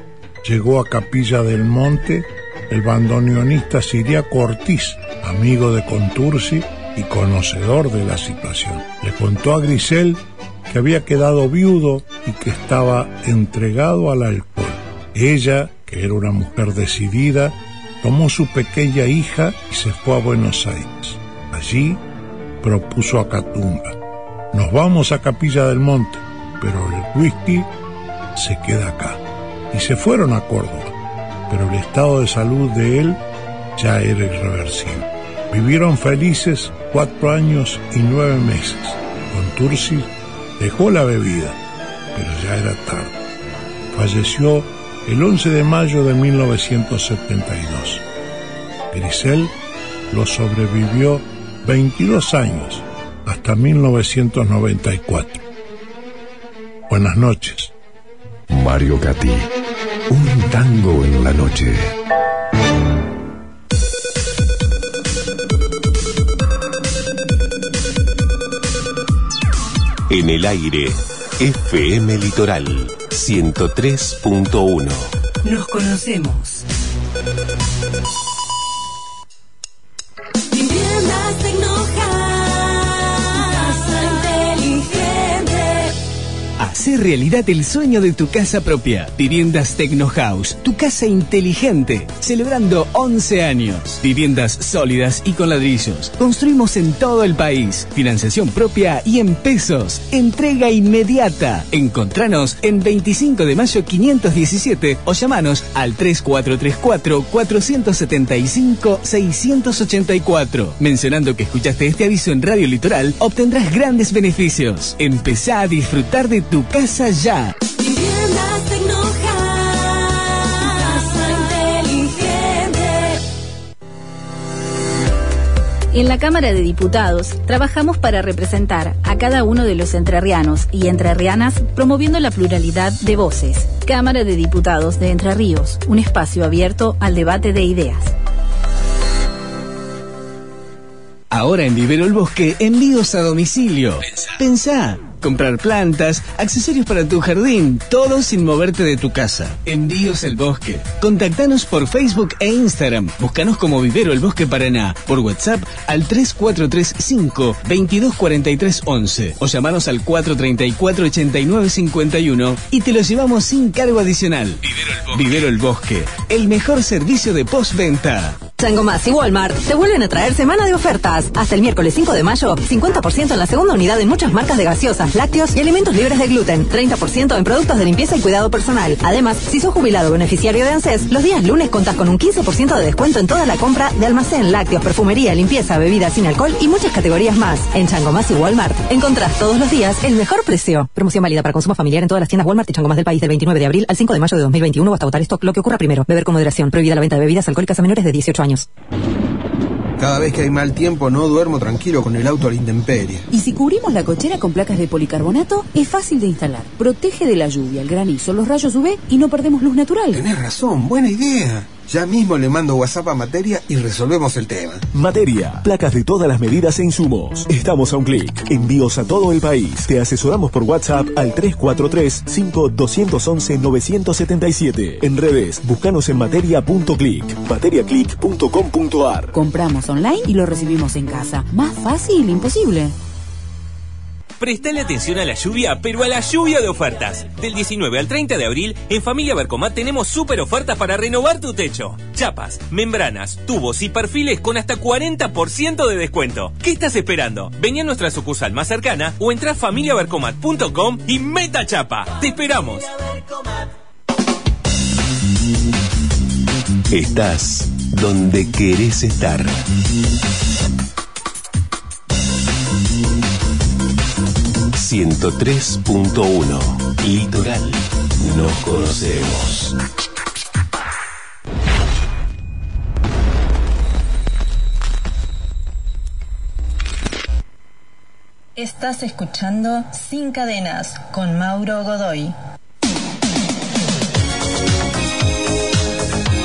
llegó a Capilla del Monte el bandoneonista Siriaco Ortiz, amigo de Contursi y conocedor de la situación. Le contó a Grisel que había quedado viudo y que estaba entregado al alcohol. Ella, que era una mujer decidida, tomó su pequeña hija y se fue a Buenos Aires. Allí propuso a Catumba. Nos vamos a Capilla del Monte, pero el whisky se queda acá. Y se fueron a Córdoba, pero el estado de salud de él ya era irreversible. Vivieron felices cuatro años y nueve meses. Con Tursi dejó la bebida, pero ya era tarde. Falleció el 11 de mayo de 1972. Grisel lo sobrevivió 22 años, hasta 1994. Buenas noches. Mario Gatti, un tango en la noche. En el aire, FM Litoral 103.1. Nos conocemos. Hacer realidad el sueño de tu casa propia. Viviendas Tecno House, tu casa inteligente, celebrando 11 años. Viviendas sólidas y con ladrillos. Construimos en todo el país. Financiación propia y en pesos. Entrega inmediata. Encontranos en 25 de mayo 517 o llamanos al 3434 475 684. Mencionando que escuchaste este aviso en Radio Litoral, obtendrás grandes beneficios. Empezá a disfrutar de tu casa ya. Viviendas Casa inteligente. En la Cámara de Diputados trabajamos para representar a cada uno de los entrerrianos y entrerrianas promoviendo la pluralidad de voces. Cámara de Diputados de Entre Ríos, un espacio abierto al debate de ideas. Ahora en Vivero el Bosque, envíos a domicilio. Pensá. Comprar plantas, accesorios para tu jardín, todo sin moverte de tu casa. Envíos el Bosque. Contactanos por Facebook e Instagram. Búscanos como Vivero el Bosque Paraná. Por WhatsApp al 3435 224311 o llamanos al 434 8951 y te lo llevamos sin cargo adicional. Vivero el Bosque. el mejor servicio de postventa. Chango Más y Walmart te vuelven a traer semana de ofertas. Hasta el miércoles 5 de mayo, 50% en la segunda unidad en muchas marcas de gaseosas, lácteos y alimentos libres de gluten. 30% en productos de limpieza y cuidado personal. Además, si sos jubilado beneficiario de ANSES, los días lunes contás con un 15% de descuento en toda la compra de almacén, lácteos, perfumería, limpieza, bebidas sin alcohol y muchas categorías más. En Chango Más y Walmart encontrás todos los días el mejor precio. Promoción válida para consumo familiar en todas las tiendas Walmart y Chango Más del país del 29 de abril al 5 de mayo de 2021 o hasta votar stock. Lo que ocurra primero. Beber con moderación. Prohibida la venta de bebidas alcohólicas a menores de 18 años. Cada vez que hay mal tiempo no duermo tranquilo con el auto a la intemperie. Y si cubrimos la cochera con placas de policarbonato, es fácil de instalar. Protege de la lluvia, el granizo, los rayos UV y no perdemos luz natural. Tenés razón, buena idea. Ya mismo le mando WhatsApp a Materia y resolvemos el tema. Materia, placas de todas las medidas e insumos. Estamos a un clic. Envíos a todo el país. Te asesoramos por WhatsApp al 343-5211-977. En redes, búscanos en materia.click. materiaclick.com.ar. Compramos online y lo recibimos en casa. Más fácil, imposible. Prestale atención a la lluvia, pero a la lluvia de ofertas. Del 19 al 30 de abril, en Familia Bercomat tenemos súper ofertas para renovar tu techo. Chapas, membranas, tubos y perfiles con hasta 40% de descuento. ¿Qué estás esperando? Vení a nuestra sucursal más cercana o entra a familiabercomat.com y meta chapa. ¡Te esperamos! Estás donde querés estar. ...103.1... Litoral. Nos conocemos. Estás escuchando Sin Cadenas con Mauro Godoy.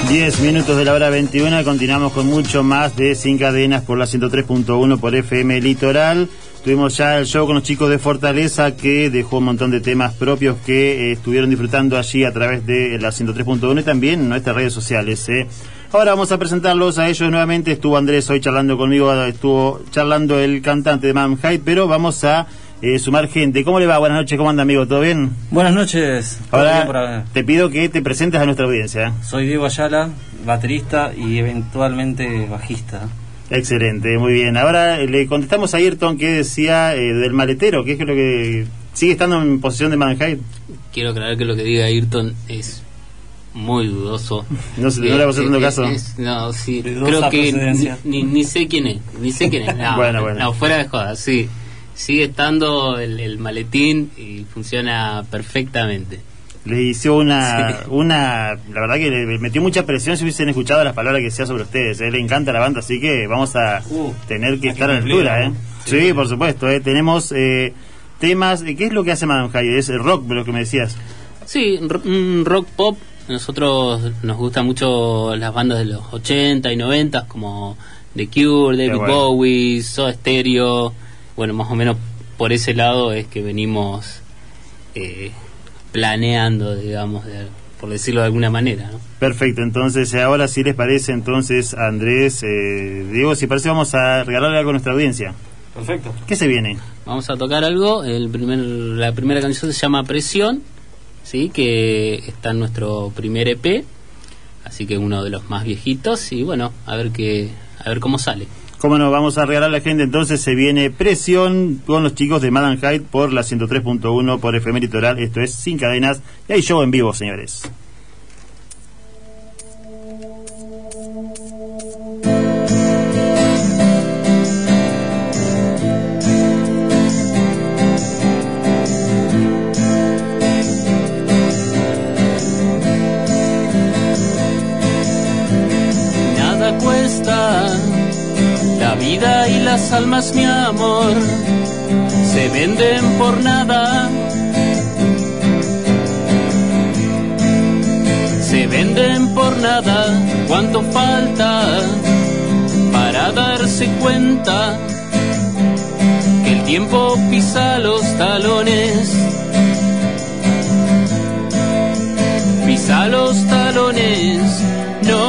10 minutos de la hora 21, continuamos con mucho más de Sin Cadenas por la 103.1 por FM Litoral. Tuvimos ya el show con los chicos de Fortaleza que dejó un montón de temas propios que eh, estuvieron disfrutando allí a través de la 103.1 y también en nuestras redes sociales. eh. Ahora vamos a presentarlos a ellos nuevamente. Estuvo Andrés hoy charlando conmigo, estuvo charlando el cantante de Mam Hyde, pero vamos a eh, sumar gente. ¿Cómo le va? Buenas noches, ¿cómo anda amigo? ¿Todo bien? Buenas noches. ¿Todo bien por Ahora te pido que te presentes a nuestra audiencia. Soy Diego Ayala, baterista y eventualmente bajista. Excelente, muy bien. Ahora eh, le contestamos a Ayrton que decía eh, del maletero, que es lo que sigue estando en posición de Manhyde. Quiero aclarar que lo que diga Ayrton es muy dudoso. No se- no le vas haciendo caso. no, sí, Dudosa creo que ni, ni sé quién es, ni sé quién es. No, Bueno, bueno. no, fuera de jodas, sí. Sigue estando el, el maletín y funciona perfectamente. Le hizo una, Sí. una, la verdad que le metió mucha presión si hubiesen escuchado las palabras que decía sobre ustedes. eh. Le encanta la banda, así que vamos a Uh, tener que estar que a la altura. ¿no? ¿eh? Sí, por supuesto. eh. Tenemos eh, temas, eh, ¿qué es lo que hace Madame Hyde? Es el rock, lo que me decías. Sí, un rock pop. Nosotros nos gustan mucho las bandas de los 80 y 90 como The Cure, David bueno. Bowie, Soda Stereo. Bueno, más o menos por ese lado es que venimos eh, planeando, digamos, de- por decirlo de alguna manera. ¿no? Perfecto, entonces eh, ahora si les parece, entonces Andrés, eh, Diego, si parece vamos a regalarle algo a nuestra audiencia. Perfecto. ¿Qué se viene? Vamos a tocar algo. El primer, la primera canción se llama Presión, sí, que está en nuestro primer EP, así que uno de los más viejitos y bueno, a ver qué, a ver cómo sale. Cómo no, vamos a regalar a la gente, entonces se viene Presión con los chicos de Madame Hyde por la 103.1 por FM Litoral, esto es Sin Cadenas, y hay show en vivo, señores. Vida y las almas, mi amor, se venden por nada. Se venden por nada, cuánto falta para darse cuenta que el tiempo pisa los talones. Pisa los talones, no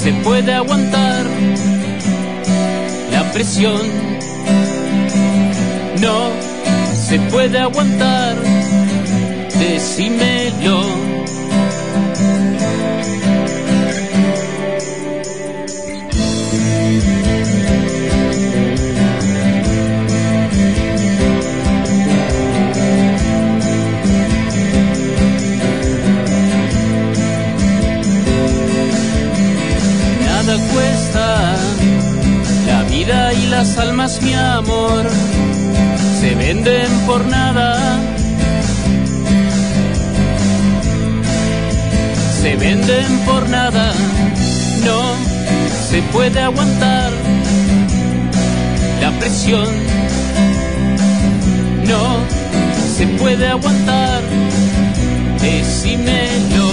se puede aguantar presión. No se puede aguantar, decímelo. Y las almas, mi amor, se venden por nada. Se venden por nada, no se puede aguantar la presión. No se puede aguantar, decímelo.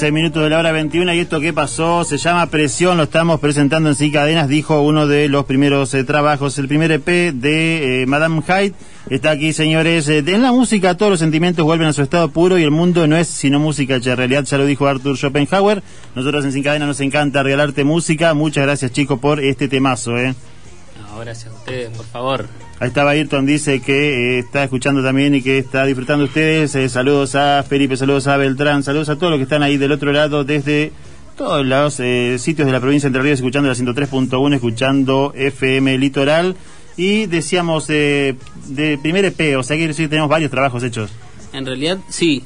15 minutos de la hora 21 y esto que pasó se llama Presión, lo estamos presentando en Sí Cadenas, dijo uno de los primeros eh, trabajos, el primer EP de eh, Madame Hyde. Está aquí, señores, eh, en la música todos los sentimientos vuelven a su estado puro y el mundo no es sino música, en realidad ya lo dijo Arthur Schopenhauer. Nosotros en Sin Cadenas nos encanta regalarte música, muchas gracias chicos por este temazo. Eh. No, gracias a ustedes, por favor. Ahí estaba Ayrton, dice que eh, está escuchando también y que está disfrutando ustedes. Eh, saludos a Felipe, saludos a Beltrán, saludos a todos los que están ahí del otro lado desde todos los eh, sitios de la provincia de Entre Ríos, escuchando la 103.1, escuchando FM Litoral. Y decíamos de primer EP, o sea que sí, tenemos varios trabajos hechos. En realidad, sí,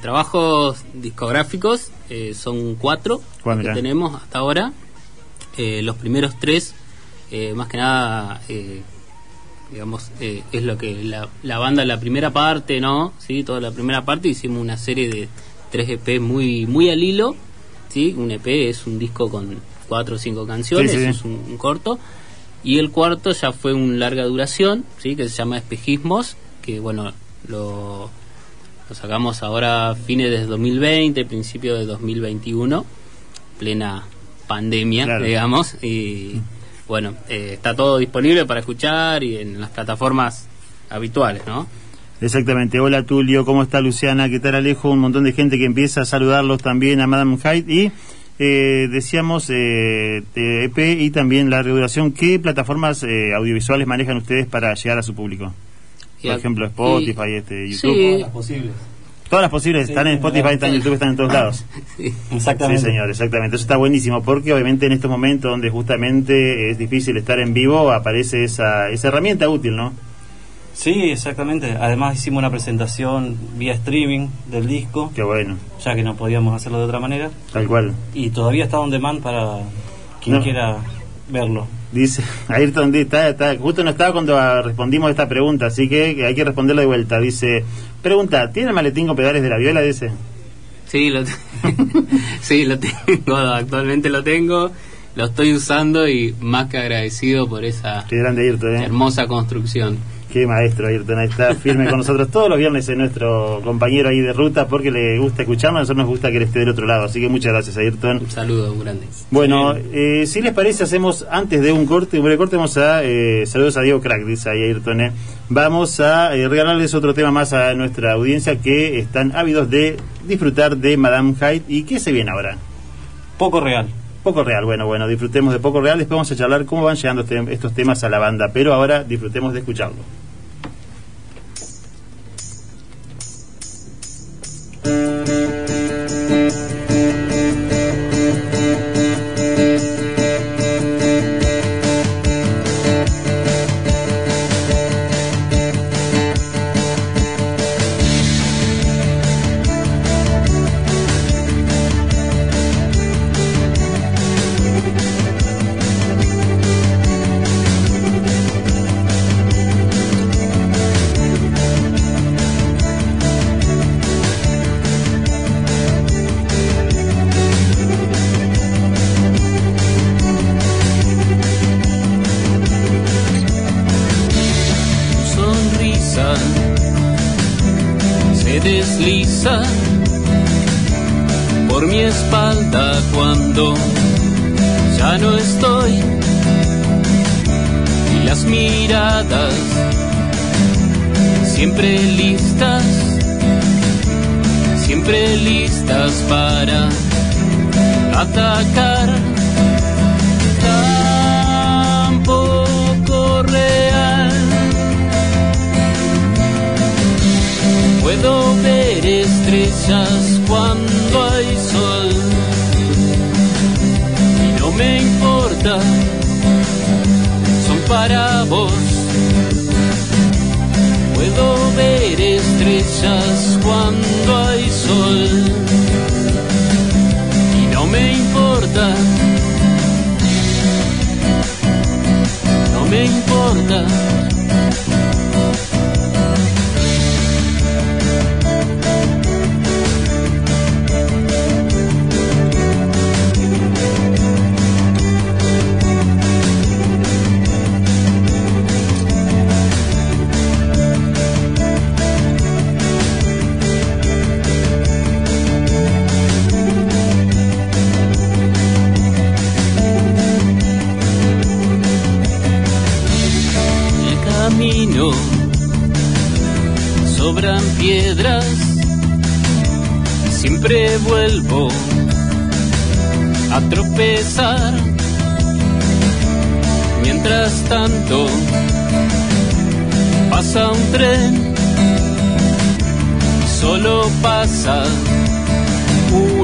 trabajos discográficos son cuatro que tenemos hasta ahora. Los primeros tres, más que nada, eh, digamos, eh, es lo que la, la banda, la primera parte, ¿no? Sí, toda la primera parte hicimos una serie de tres EP muy, muy al hilo, ¿sí? Un EP es un disco con cuatro o cinco canciones, Sí, sí, sí. es un, un corto. Y el cuarto ya fue un larga duración, ¿sí? Que se llama Espejismos, que bueno, lo, lo sacamos ahora a fines de 2020, principio de 2021, plena pandemia, Claro. digamos. Y bueno, eh, está todo disponible para escuchar y en las plataformas habituales, ¿no? Exactamente. Hola Tulio, ¿cómo está Luciana? ¿Qué tal Alejo? Un montón de gente que empieza a saludarlos también a Madame Hyde. Y eh, decíamos eh, EP y también la regulación. ¿Qué plataformas eh, audiovisuales manejan ustedes para llegar a su público? Por ejemplo, Spotify, y- este, Sí. YouTube. Todas las posibles. Todas las posibles, Sí, están en sí, Spotify, están en YouTube, están en todos lados. Exactamente. Sí, señor, exactamente. Eso está buenísimo porque obviamente en estos momentos donde justamente es difícil estar en vivo, aparece esa, esa herramienta útil, ¿no? Sí, exactamente. Además hicimos una presentación vía streaming del disco. Qué bueno. Ya que no podíamos hacerlo de otra manera. Tal cual. Y todavía está on demand para quien No. quiera verlo. Dice, Ayrton está, está, justo no estaba cuando respondimos esta pregunta, así que hay que responderla de vuelta. Dice, pregunta, ¿tiene el maletín con pedales de la viola? Dice. Sí, lo, sí, lo tengo, actualmente lo tengo, lo estoy usando y más que agradecido por esa Qué grande Ayrton, ¿eh? hermosa construcción. Qué maestro Ayrton, ahí está firme con nosotros todos los viernes es nuestro compañero ahí de ruta porque le gusta escucharnos, a nosotros nos gusta que él esté del otro lado, así que muchas gracias Ayrton. Un saludo grande. Bueno, eh, si les parece, hacemos antes de un corte, un breve corte, vamos a eh, saludos a Diego Crack, dice ahí Ayrton. eh. Vamos a eh, regalarles otro tema más a nuestra audiencia que están ávidos de disfrutar de Madame Hyde. ¿Y qué se viene ahora? Poco real. Poco real, bueno, bueno, disfrutemos de poco real. Después vamos a charlar cómo van llegando este- estos temas a la banda, pero ahora disfrutemos de escucharlo.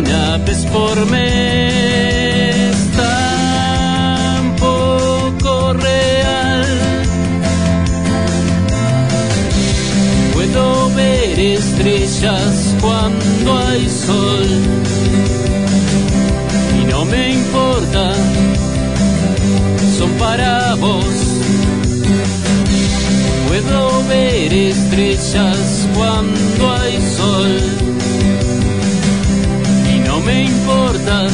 Una vez por mes. Tan poco real. Puedo ver estrellas cuando hay sol y no me importa, son para vos. Puedo ver estrellas cuando hay sol y no me importa,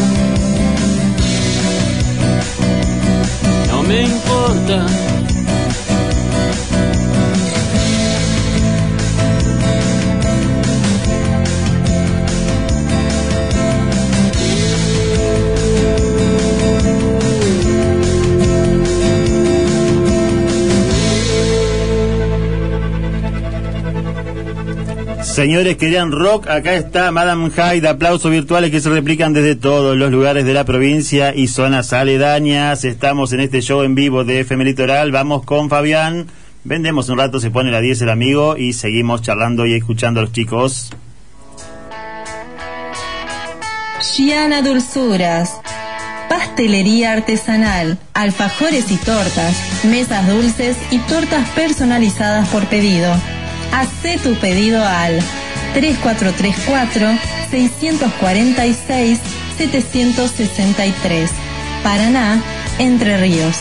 no me importa. Señores, querían rock, acá está Madame Hyde, aplausos virtuales que se replican desde todos los lugares de la provincia y zonas aledañas. Estamos en este show en vivo de FM Litoral, vamos con Fabián, vendemos un rato, se pone la 10 el amigo y seguimos charlando y escuchando a los chicos. Giana Dulzuras. Pastelería artesanal, alfajores y tortas, mesas dulces y tortas personalizadas por pedido. Hacé tu pedido al 3434-646-763. Paraná, Entre Ríos.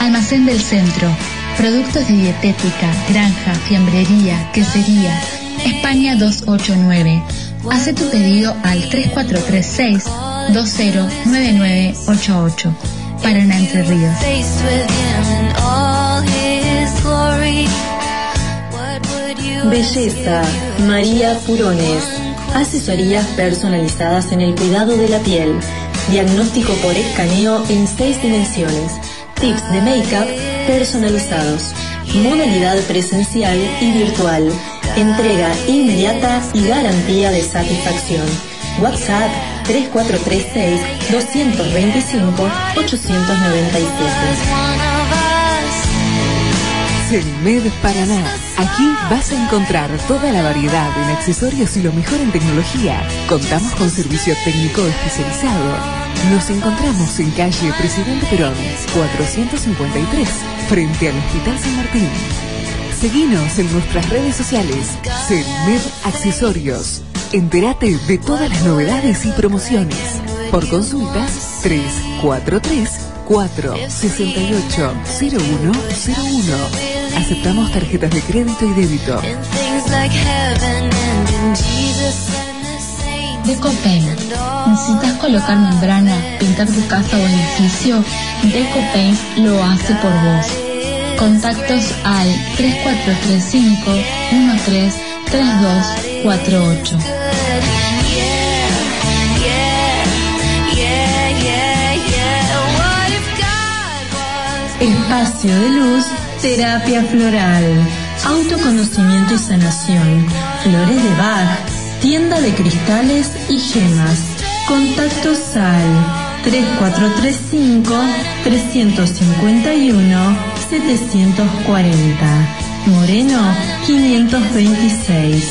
Almacén del Centro. Productos de dietética, granja, fiambrería, quesería. España 289. Hace tu pedido al 3436 209988. Paraná Entre Ríos. Belleza, María Purones. Asesorías personalizadas en el cuidado de la piel. Diagnóstico por escaneo en seis dimensiones. Tips de make-up personalizados. Modalidad presencial y virtual. Entrega inmediata y garantía de satisfacción. WhatsApp 3436 225 897. Celimed Paraná. Aquí vas a encontrar toda la variedad en accesorios y lo mejor en tecnología. Contamos con servicio técnico especializado. Nos encontramos en calle Presidente Perón, 453, frente al Hospital San Martín. Seguinos en nuestras redes sociales. Celimed Accesorios. Entérate de todas las novedades y promociones. Por consultas 343 468 0101. Aceptamos tarjetas de crédito y débito. Decopaint. ¿Necesitas colocar membrana, pintar tu casa o edificio? Decopaint lo hace por vos. Contactos al 3435 133248. Espacio de luz, terapia floral, autoconocimiento y sanación, flores de Bach, tienda de cristales y gemas. Contacto SAL 3435 351 740. Moreno 526.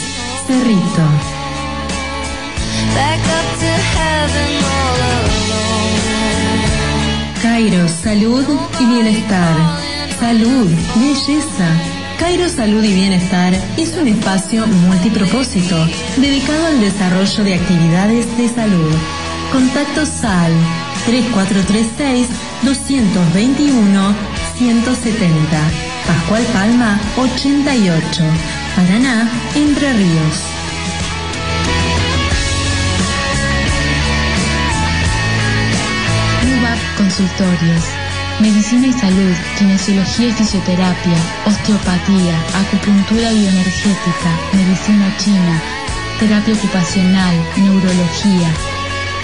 Cerrito. Cairo, salud y bienestar. Salud, belleza. Cairo Salud y Bienestar es un espacio multipropósito dedicado al desarrollo de actividades de salud. Contacto SAL 3436 221 170. Pascual Palma 88. Paraná, Entre Ríos. Medicina y salud, kinesiología y fisioterapia, osteopatía, acupuntura bioenergética, medicina china, terapia ocupacional, neurología.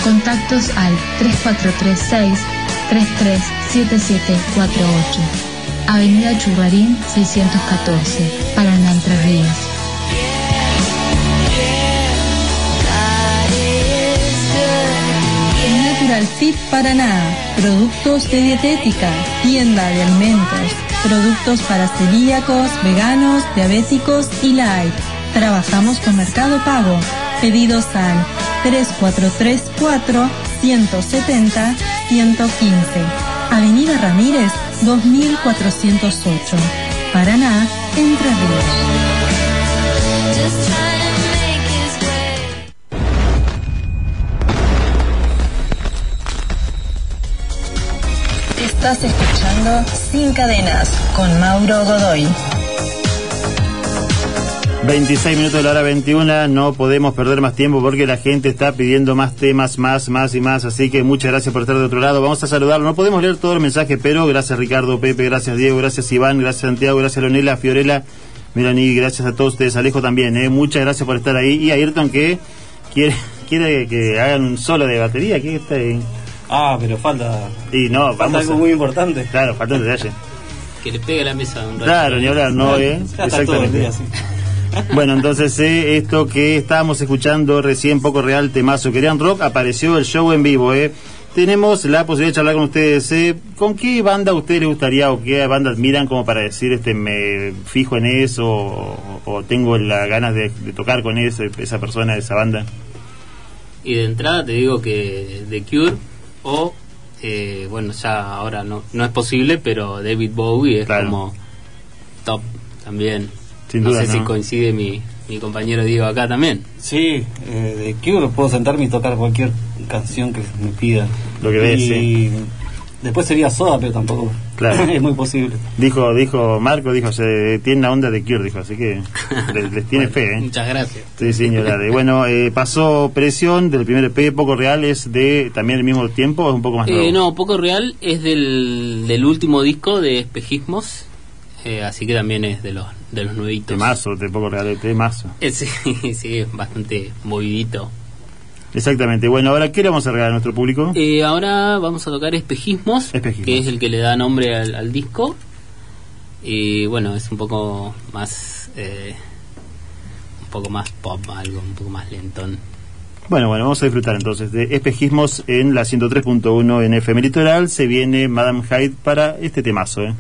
Contactos al 3436 337748. Avenida Churrarín 614, Paraná Entre Ríos. Fit Paraná, productos de dietética, tienda de alimentos, productos para celíacos, veganos, diabéticos y light. Trabajamos con Mercado Pago. Pedidos al 3434 170 115. Avenida Ramírez 2408. Paraná, Entre Ríos. Estás escuchando Sin Cadenas con Mauro Godoy. 26 minutos de la hora 21, no podemos perder más tiempo porque la gente está pidiendo más temas, más, más y más, así que muchas gracias por estar de otro lado. Vamos a saludarlo, no podemos leer todo el mensaje, pero gracias Ricardo, Pepe, gracias Diego, gracias Iván, gracias Santiago, gracias Leonela, Fiorella, Mirani, gracias a todos ustedes, Alejo también, ¿eh? muchas gracias por estar ahí y Ayrton que quiere, quiere que hagan un solo de batería, ¿qué está ahí? Ah, pero falta. Y no, falta vamos algo a- muy importante. Claro, falta un detalle. Que le pegue a la mesa un rato. Claro, ni hablar, no, ¿eh? Exactamente. día. Bueno, entonces eh, esto que estábamos escuchando recién, poco real, temazo, querían rock, apareció el show en vivo, ¿eh? Tenemos la posibilidad de charlar con ustedes. ¿eh? ¿Con qué banda a ustedes les gustaría o qué banda admiran como para decir, este, me fijo en eso o, o tengo las ganas de, de tocar con eso, esa persona, esa banda? Y de entrada te digo que The Cure o, eh, bueno, ya ahora no, no es posible, pero David Bowie es como top también. Sin no duda, sé si coincide mi, mi compañero Diego acá también. Sí, eh, de Cure puedo sentarme y tocar cualquier canción que me pida. Lo que ves, y sí. Después sería Soda, pero tampoco Claro. es muy posible. Dijo, dijo Marco, dijo, se tiene la onda de Cure, dijo, así que les, les tiene fe, ¿eh? Muchas gracias. Sí, señora. Y bueno, eh, pasó presión del primer EP, poco real, es de también el mismo tiempo, es un poco más Eh, nuevo. no, Poco Real es del, del último disco de Espejismos, eh, así que también es de los, de los nuevitos. Temazo, de poco real, temazo. Eh, sí, sí, es bastante movidito. Exactamente. Bueno, ahora, ¿qué le vamos a regalar a nuestro público? Eh, ahora vamos a tocar Espejismos, Espejismos. que es el que le da nombre al, al disco. Y bueno, es un poco más. eh, un poco más pop, algo un poco más lentón. Bueno, bueno, vamos a disfrutar entonces de espejismos en la 103.1 en FM Litoral. Se viene Madame Hyde para este temazo, ¿eh?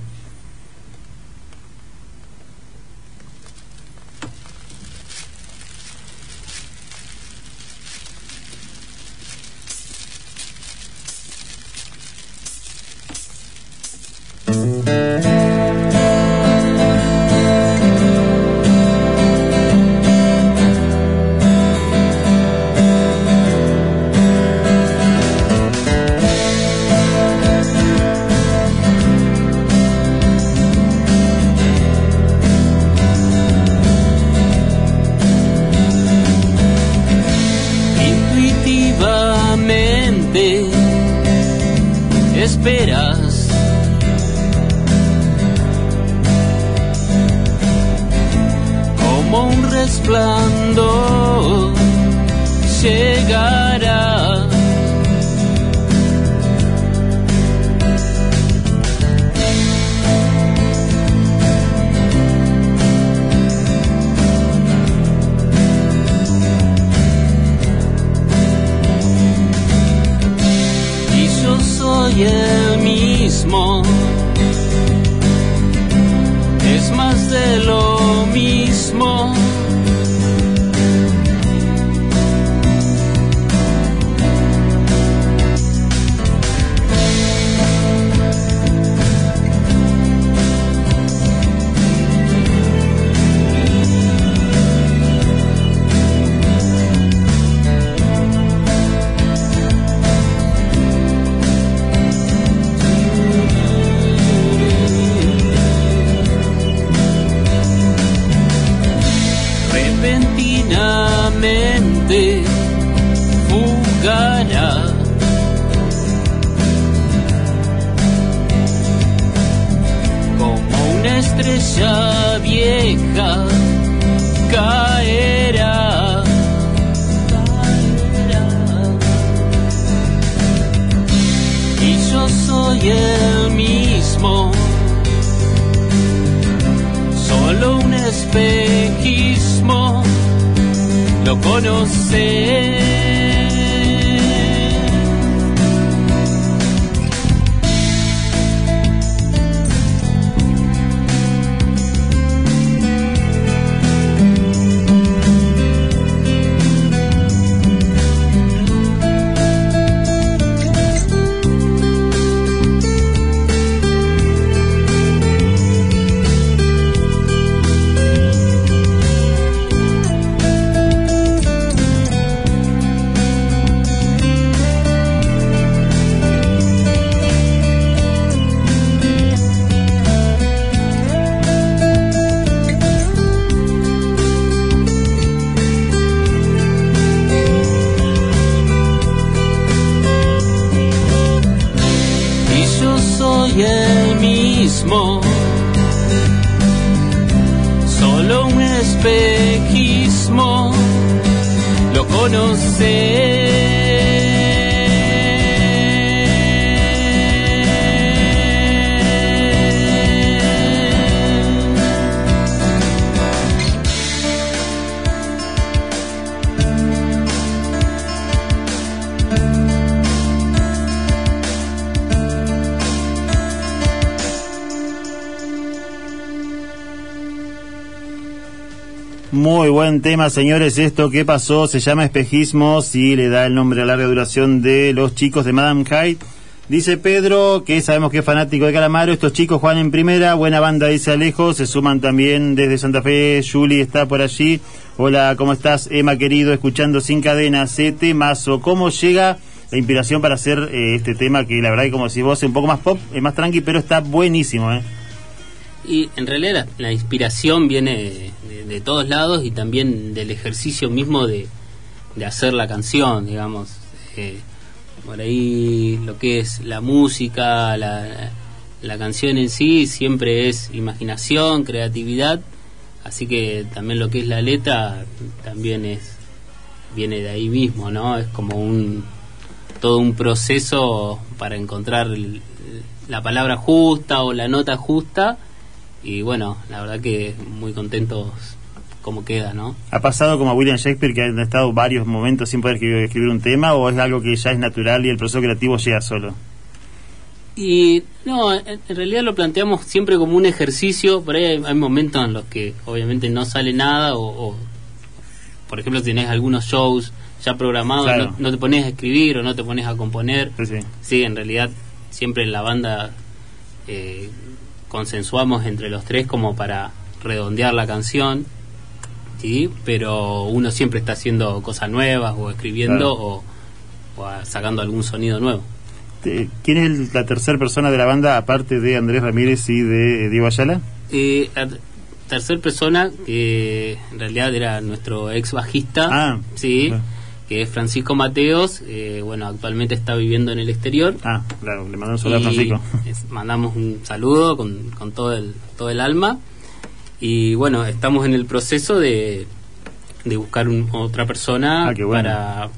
Buen tema, señores. Esto que pasó se llama Espejismos y le da el nombre a larga duración de los chicos de Madame Hyde. Dice Pedro, que sabemos que es fanático de Calamaro. Estos chicos juegan en primera. Buena banda, dice Alejo. Se suman también desde Santa Fe. Julie está por allí. Hola, ¿cómo estás, Emma, querido? Escuchando Sin Cadenas, ese temazo. ¿Cómo llega la inspiración para hacer eh, este tema? Que la verdad, que como si vos, es un poco más pop, es más tranqui, pero está buenísimo, ¿eh? Y en realidad la inspiración viene de, todos lados y también del ejercicio mismo de, de hacer la canción, digamos. Eh, por ahí lo que es la música, la, la canción en sí, siempre es imaginación, creatividad, así que también lo que es la letra también es viene de ahí mismo, ¿no? Es como un todo un proceso para encontrar la palabra justa o la nota justa y bueno, la verdad que muy contentos como queda, ¿no? ¿Ha pasado como a William Shakespeare que han estado varios momentos sin poder escribir, escribir un tema o es algo que ya es natural y el proceso creativo llega solo? Y no, en, en realidad lo planteamos siempre como un ejercicio, por ahí hay, hay momentos en los que obviamente no sale nada o, o, por ejemplo tenés algunos shows ya programados, Claro. no, no te pones a escribir o no te pones a componer. Sí, sí. Sí, en realidad siempre en la banda eh, consensuamos entre los tres como para redondear la canción, sí, pero uno siempre está haciendo cosas nuevas o escribiendo Claro. o, sacando algún sonido nuevo. ¿Quién es el- la tercera persona de la banda aparte de Andrés Ramírez y de eh, Diego Ayala? Eh, tercer persona, que en realidad era nuestro ex bajista, Ah, sí, que es Francisco Mateos, eh, bueno, actualmente está viviendo en el exterior. Ah, claro, le mandamos un saludo a Francisco. es- mandamos un saludo con, con todo, el, todo el alma. Y bueno, estamos en el proceso de, de buscar un- otra persona Ah, bueno. para,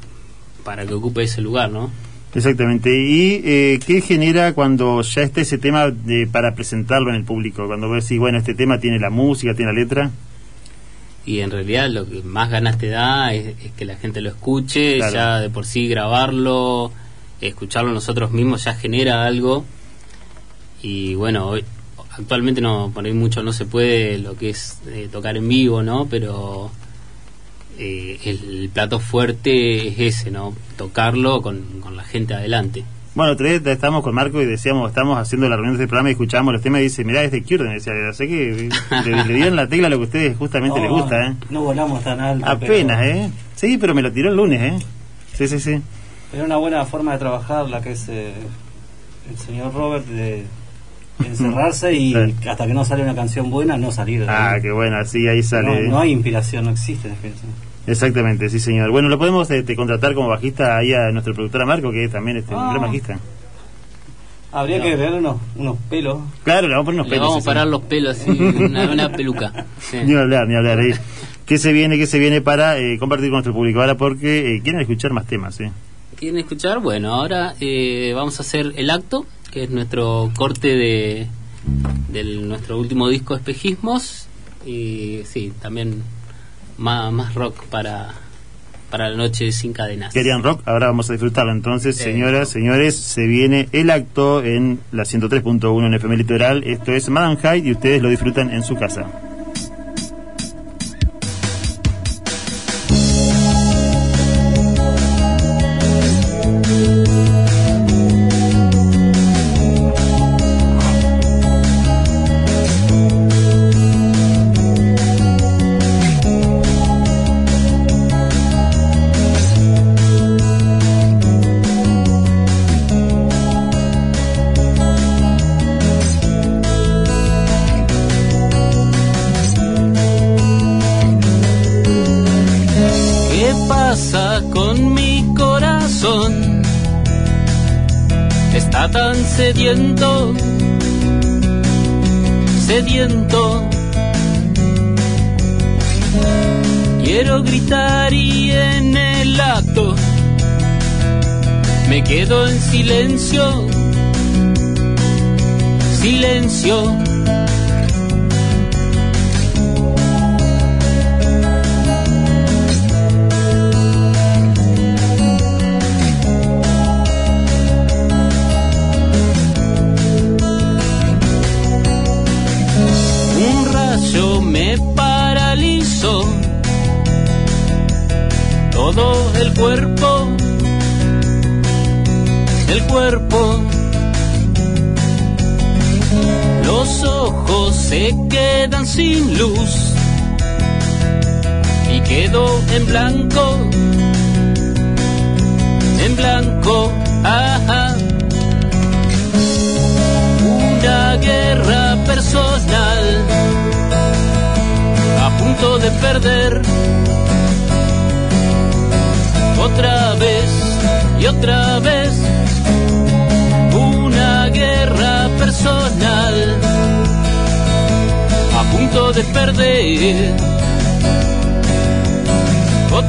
para que ocupe ese lugar, ¿no? Exactamente. ¿Y eh, qué genera cuando ya está ese tema de, para presentarlo en el público? Cuando vos decís, bueno, este tema tiene la música, tiene la letra. Y en realidad lo que más ganas te da es, es que la gente lo escuche, Claro. ya de por sí grabarlo, escucharlo nosotros mismos ya genera algo. Y bueno, hoy, actualmente no por ahí mucho no se puede lo que es eh, tocar en vivo, ¿no? Pero eh, el plato fuerte es ese, ¿no? Tocarlo con, con la gente adelante. Bueno, otra vez estábamos con Marco y decíamos, estamos haciendo la reunión de este programa y escuchábamos los temas y dice, mirá, es de Cure, decía, sé que le, le dieron la tecla a lo que a ustedes justamente les gusta, ¿eh? No volamos tan alto. Apenas, pero- ¿eh? Sí, pero me lo tiró el lunes, ¿eh? Sí, sí, sí. Era una buena forma de trabajar la que es eh, el señor Robert de encerrarse y Sí. hasta que no sale una canción buena no salir. Ah, qué bueno, así ahí sale. no, no hay inspiración, no existe inspiración. Exactamente, sí, señor. Bueno, lo podemos este, contratar como bajista ahí a nuestro productor a Marco, que también este, es un Ah. gran bajista. Habría que agregarle unos, unos pelos. Claro, le vamos a poner unos Le pelos. vamos sí, a parar sí. los pelos así, una, una peluca. Sí. Ni hablar, ni hablar. Ahí. ¿Qué se viene, qué se viene para eh, compartir con nuestro público ahora? Porque eh, quieren escuchar más temas, ¿eh? ¿Quieren escuchar? Bueno, ahora eh, vamos a hacer el acto, que es nuestro corte de del nuestro último disco Espejismos. y sí, también más, más rock para, para la noche sin cadenas. Querían rock, ahora vamos a disfrutarlo. Entonces, Sí. señoras, señores, se viene el acto en la 103.1 en FM Litoral. Esto es Madame Hyde y ustedes lo disfrutan en su casa.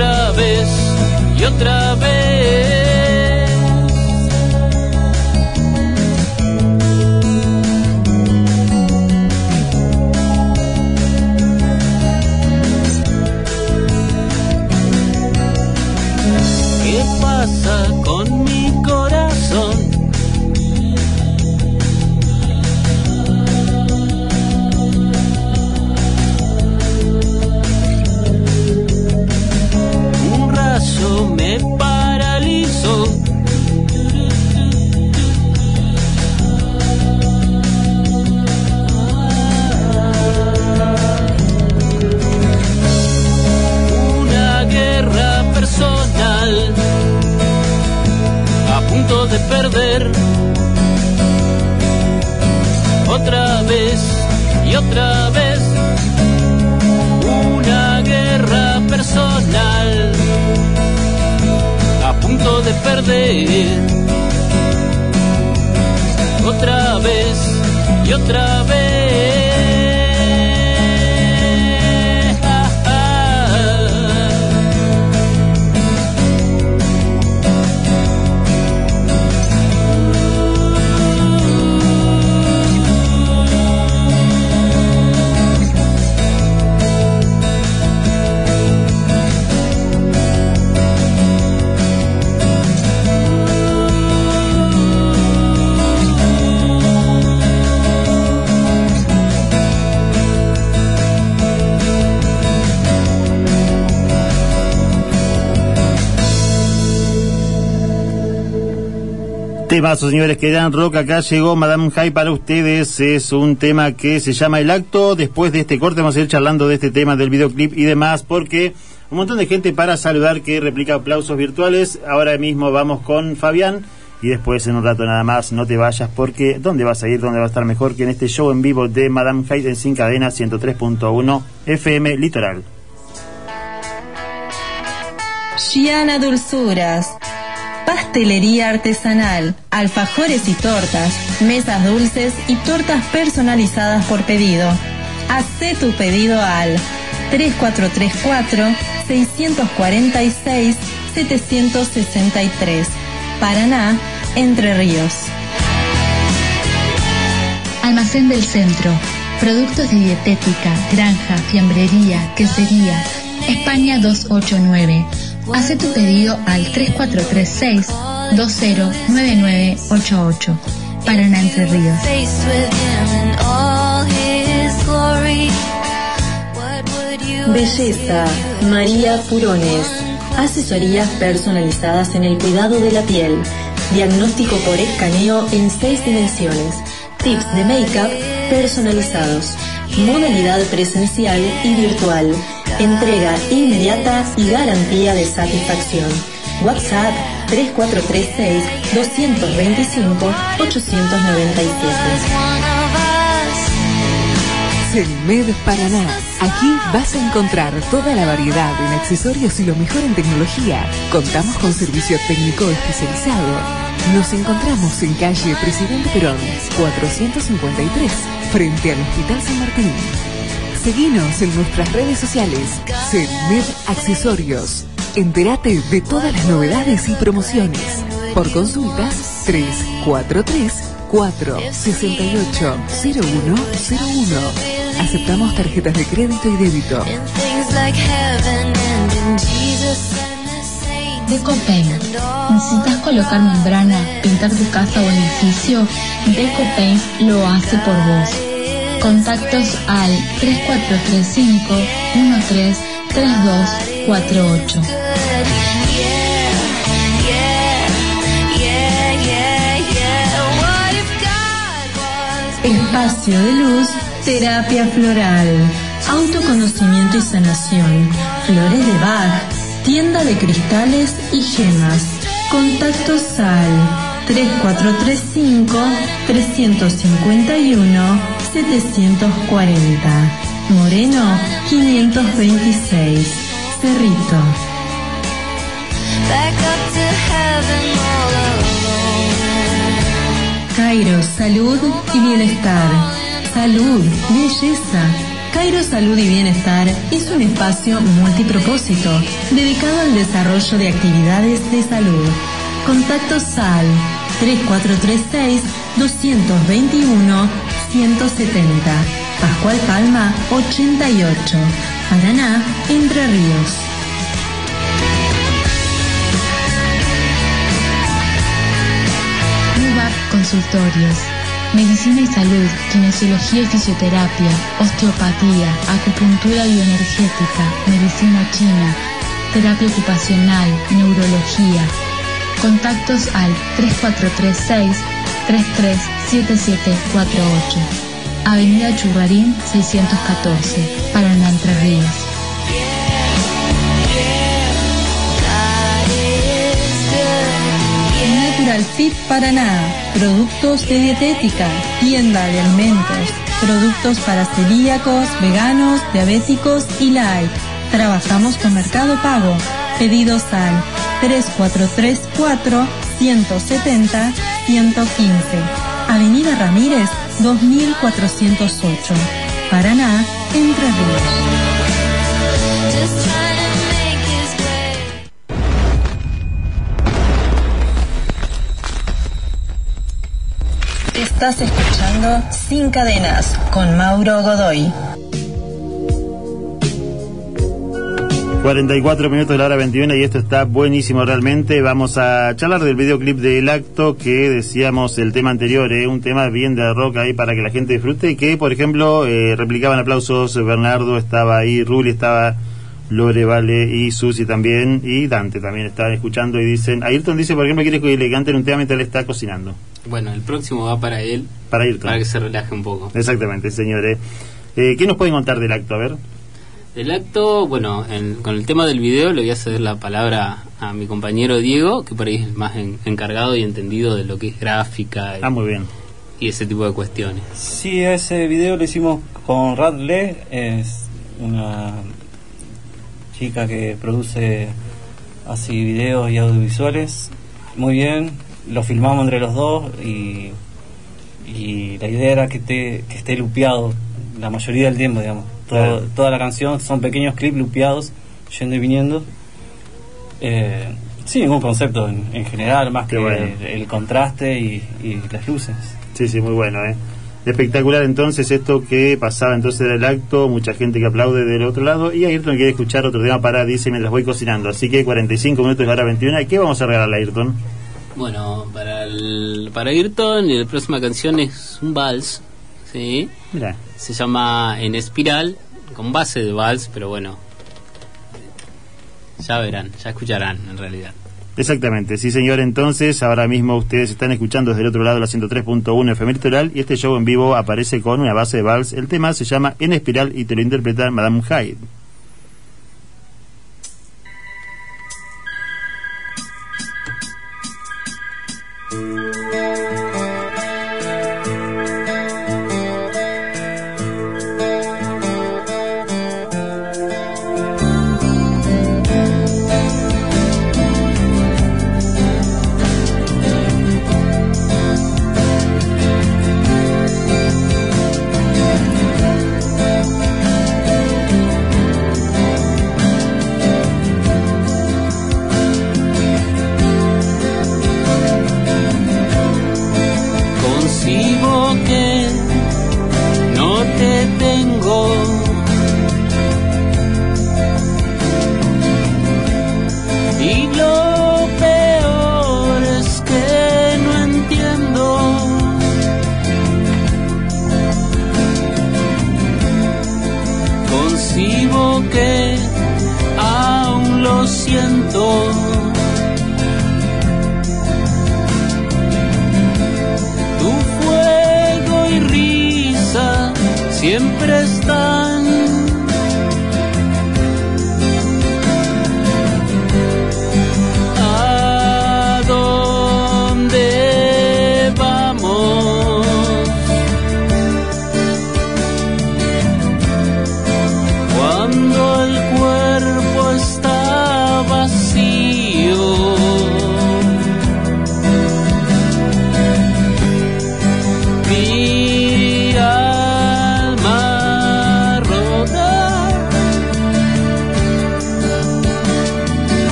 Otra vez y otra vez y otra vez. Una guerra personal a punto de perder. Otra vez y otra vez Temazo, señores, que dan rock. Acá llegó Madame High para ustedes. Es un tema que se llama El Acto. Después de este corte vamos a ir charlando de este tema del videoclip y demás, porque un montón de gente para saludar que replica aplausos virtuales. Ahora mismo vamos con Fabián. Y después en un rato nada más, no te vayas porque ¿dónde vas a ir? ¿Dónde va a estar mejor que en este show en vivo de Madame Hyde en Sin Cadena 103.1 FM Litoral? Giana Dulzuras. Pastelería artesanal, alfajores y tortas, mesas dulces y tortas personalizadas por pedido. Hacé tu pedido al 3434-646-763. Paraná, Entre Ríos. Almacén del Centro. Productos de dietética, granja, fiambrería, quesería. España 289. Hace tu pedido al 3436 209988. Paraná Entre Ríos. Belleza, María Purones. Asesorías personalizadas en el cuidado de la piel. Diagnóstico por escaneo en seis dimensiones. Tips de make-up personalizados. Modalidad presencial y virtual. Entrega inmediata y garantía de satisfacción. WhatsApp 3436 225 897. Selmed Paraná. Aquí vas a encontrar toda la variedad en accesorios y lo mejor en tecnología. Contamos con servicio técnico especializado. Nos encontramos en calle Presidente Perón, 453, frente al Hospital San Martín. Seguinos en nuestras redes sociales. Selmed Accesorios. Entérate de todas las novedades y promociones. Por consultas 343 468 0101. Aceptamos tarjetas de crédito y débito. Decopaint. ¿Necesitas colocar membrana, pintar tu casa o edificio? Decopaint lo hace por vos. Contactos al 3435 133248. Espacio de luz, terapia floral, autoconocimiento y sanación, flores de Bach, tienda de cristales y gemas. Contactos al 3435 351 740. Moreno 526. Cerrito. Cairo, salud y bienestar. Salud, belleza. Cairo Salud y Bienestar es un espacio multipropósito dedicado al desarrollo de actividades de salud. Contactos al 3436 221 170. Pascual Palma 88. Paraná, Entre Ríos. Consultorios. Medicina y salud, kinesiología y fisioterapia, osteopatía, acupuntura bioenergética, medicina china, terapia ocupacional, neurología. Contactos al 3436 337748. Avenida Churrarín 614, Paraná Entre Ríos. Natural Fit Paraná, productos de dietética, tienda de alimentos, productos para celíacos, veganos, diabéticos y light. Trabajamos con Mercado Pago. Pedidos al 3434 170 115. Avenida Ramírez 2408. Paraná, Entre Ríos. Estás escuchando Sin Cadenas con Mauro Godoy. 44 minutos de la hora 21 y esto está buenísimo realmente. Vamos a charlar del videoclip del acto que decíamos el tema anterior, ¿eh? un tema bien de rock ahí para que la gente disfrute que, por ejemplo, eh, replicaban aplausos, Bernardo estaba ahí, Ruli estaba, Lore, Vale y Susi también y Dante también estaban escuchando y dicen, Ayrton dice, por ejemplo, quiere que le canten un tema mientras él está cocinando. Bueno, el próximo va para él, Para Ayrton. para que se relaje un poco. Exactamente, señores. Eh, ¿Qué nos pueden contar del acto? A ver. Del acto, bueno, en- con el tema del video le voy a ceder la palabra a mi compañero Diego, que por ahí es más en- encargado y entendido de lo que es gráfica y, Ah, muy bien. y ese tipo de cuestiones. Sí, ese video lo hicimos con Radle, es una chica que produce así videos y audiovisuales. Muy bien, lo filmamos entre los dos y, y la idea era que, te, que esté lupeado la mayoría del tiempo, digamos. Todo- Claro. Toda la canción son pequeños clips lupeados, yendo y viniendo. Eh, sin ningún concepto en, en general, más Qué que bueno. el, el contraste y, y las luces. Sí, sí, muy bueno, ¿eh? Espectacular entonces esto que pasaba entonces del acto, mucha gente que aplaude del otro lado y Ayrton quiere escuchar otro tema para, dice, mientras voy cocinando. Así que 45 minutos de hora 21. ¿Qué vamos a regalar a Ayrton? Bueno, para, el, para Ayrton, la próxima canción es un vals, ¿sí? Mira. Se llama En Espiral, con base de vals, pero bueno, ya verán, ya escucharán en realidad. Exactamente, sí señor, entonces ahora mismo ustedes están escuchando desde el otro lado la 103.1 FM Litoral y este show en vivo aparece con una base de vals. El tema se llama En Espiral y te lo interpreta Madame Hyde.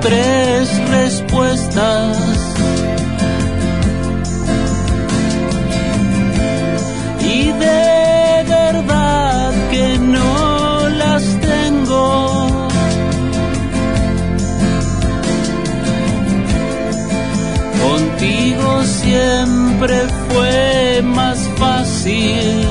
Tres respuestas. Y de verdad que no las tengo. Contigo siempre fue más fácil.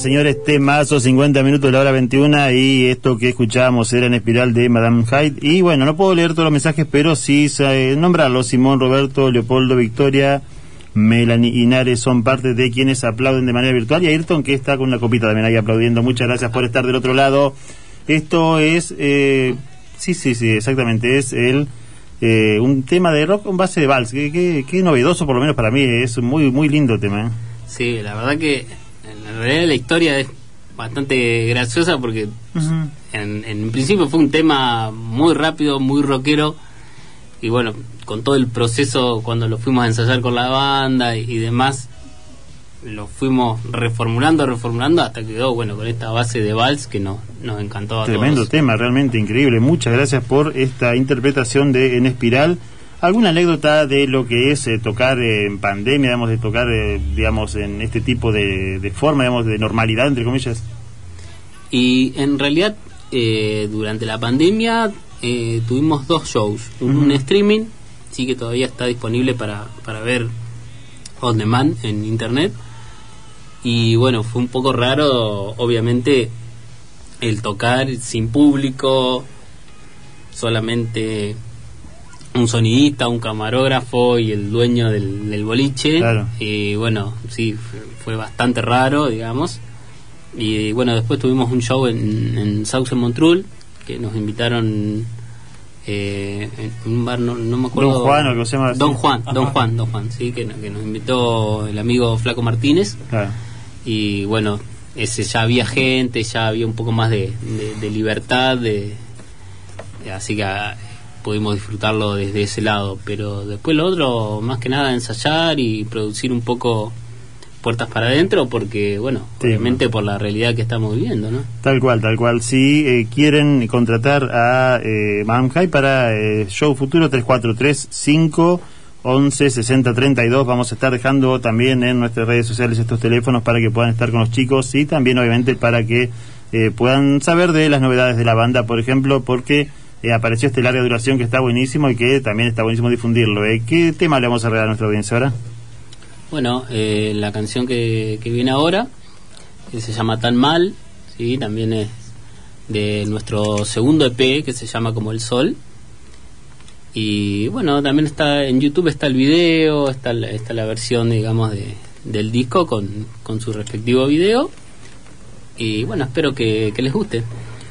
Señores, temazo, 50 minutos de la hora 21 y esto que escuchábamos era en espiral de Madame Hyde. Y bueno, no puedo leer todos los mensajes, pero sí eh, nombrarlos. Simón, Roberto, Leopoldo, Victoria, Melanie y Nares son parte de quienes aplauden de manera virtual. Y Ayrton, que está con una copita también ahí aplaudiendo. Muchas gracias por estar del otro lado. Esto es... Eh, Sí, sí, sí, exactamente. Es el eh, un tema de rock con base de vals. Qué, qué, qué novedoso, por lo menos para mí. Es muy, muy lindo tema. ¿eh? Sí, la verdad que en realidad la historia es bastante graciosa porque en, en principio fue un tema muy rápido, muy rockero y bueno, con todo el proceso cuando lo fuimos a ensayar con la banda y, y demás, lo fuimos reformulando, reformulando hasta que quedó bueno con esta base de vals que nos, nos encantó a Tremendo todos. tema, realmente increíble. Muchas gracias por esta interpretación de En Espiral. ¿Alguna anécdota de lo que es eh, tocar eh, en pandemia, digamos, de tocar, eh, digamos, en este tipo de, de forma, digamos, de normalidad, entre comillas? Y en realidad, eh, durante la pandemia eh, tuvimos dos shows. Un streaming, sí que todavía está disponible para, para ver on demand en internet. Y bueno, fue un poco raro, obviamente, el tocar sin público, solamente un sonidista, un camarógrafo y el dueño del, del boliche. Claro. Y bueno, sí, fue, fue bastante raro, digamos. Y bueno, después tuvimos un show en, en Sauce Montrul, que nos invitaron eh, en un bar, no, no me acuerdo. Don Juan, o algo se llama. Don Juan, Don. Juan, Don Juan, sí, que, que nos invitó el amigo Flaco Martínez. Claro. Y bueno, ese ya había gente, ya había un poco más de, de- de libertad, de, así que pudimos disfrutarlo desde ese lado. Pero después lo otro, más que nada, ensayar y producir un poco puertas para adentro, porque bueno, Sí, obviamente por la realidad que estamos viviendo, ¿no? Tal cual, tal cual. Si eh, quieren contratar a eh, High para eh, Show Futuro 3435 11 60 32, vamos a estar dejando también en nuestras redes sociales estos teléfonos para que puedan estar con los chicos y también obviamente para que eh, puedan saber de las novedades de la banda, por ejemplo, porque eh, apareció este larga duración que está buenísimo y que también está buenísimo difundirlo. Eh, ¿Qué tema le vamos a regalar a nuestra audiencia ahora? Bueno, eh, la canción que, que viene ahora, que se llama Tan Mal, ¿sí? también es de nuestro segundo EP, que se llama Como el Sol. Y bueno, también está en YouTube está el video, está la, está la versión, digamos, de, del disco con, con su respectivo video. Y bueno, espero que, que les guste.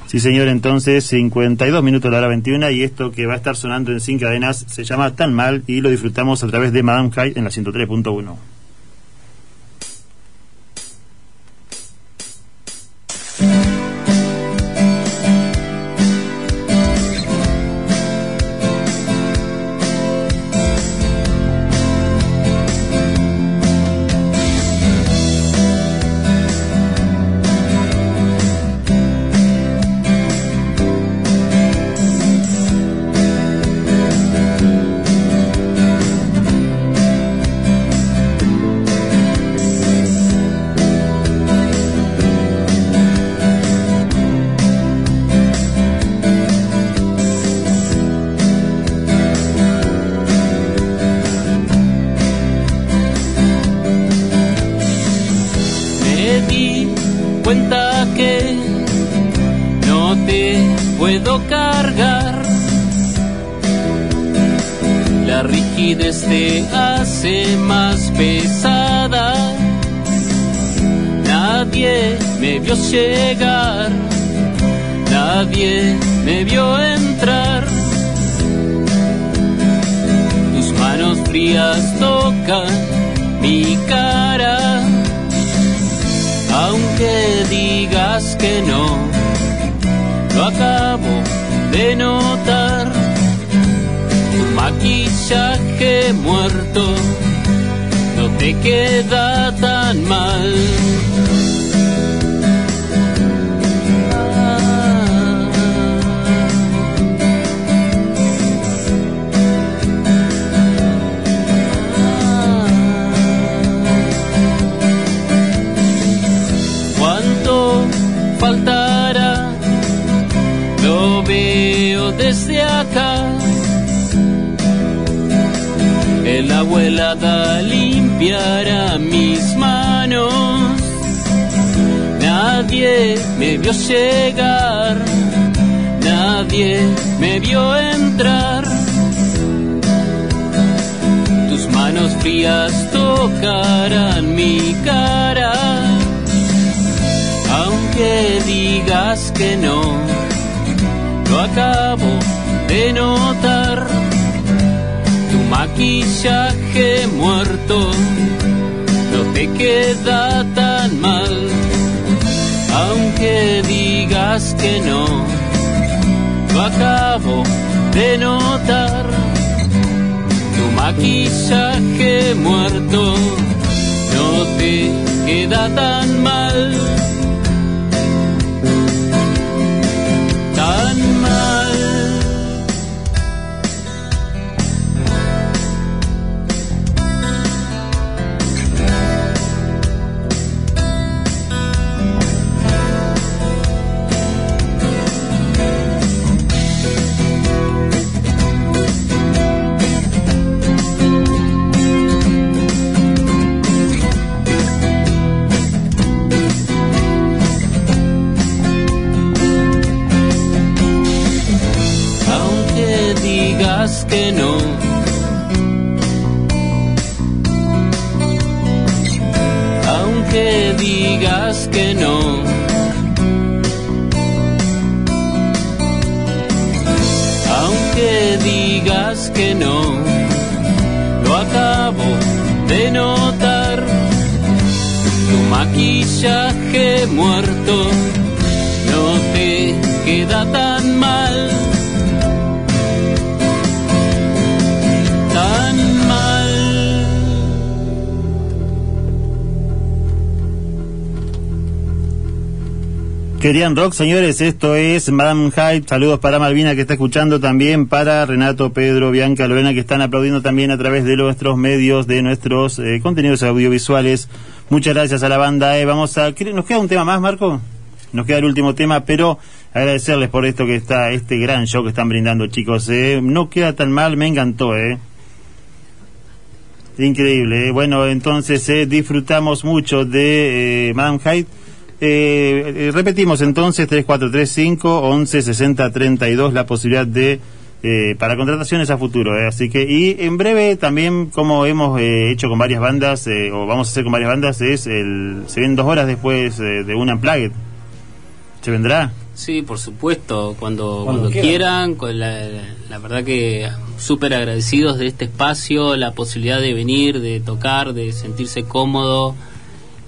Sí, señor, entonces 52 minutos de la hora 21 y esto que va a estar sonando en Sin Cadenas se llama Tan Mal y lo disfrutamos a través de Madame High en la 103.1. limpiará mis manos. Nadie me vio llegar, nadie me vio entrar. Tus manos frías tocarán mi cara aunque digas que no, lo acabo de notar. Maquillaje muerto no te queda tan mal, aunque digas que no, lo acabo de notar. Tu maquillaje muerto no te queda tan mal. Tan mal. Querían rock, señores, esto es Madame Hyde. Saludos para Malvina que está escuchando también, para Renato, Pedro, Bianca, Lorena que están aplaudiendo también a través de nuestros medios, de nuestros eh, contenidos audiovisuales. Muchas gracias a la banda. eh. Vamos a, ¿qué- ¿Nos queda un tema más, Marco? Nos queda el último tema, pero agradecerles por esto que está, este gran show que están brindando, chicos. eh. No queda tan mal, me encantó, eh. Increíble. eh. Bueno, entonces eh, disfrutamos mucho de eh, Madame Hyde. Eh, eh, repetimos entonces 3435 11 60 32 la posibilidad de eh, para contrataciones a futuro. eh. Así que y en breve también como hemos eh, hecho con varias bandas eh, o vamos a hacer con varias bandas es el se ven dos horas después eh, de una Unplugged. ¿Se vendrá? Sí, por supuesto, cuando, Cuando cuando, quieran. quieran, con la, la verdad que súper agradecidos de este espacio, la posibilidad de venir, de tocar, de sentirse cómodo,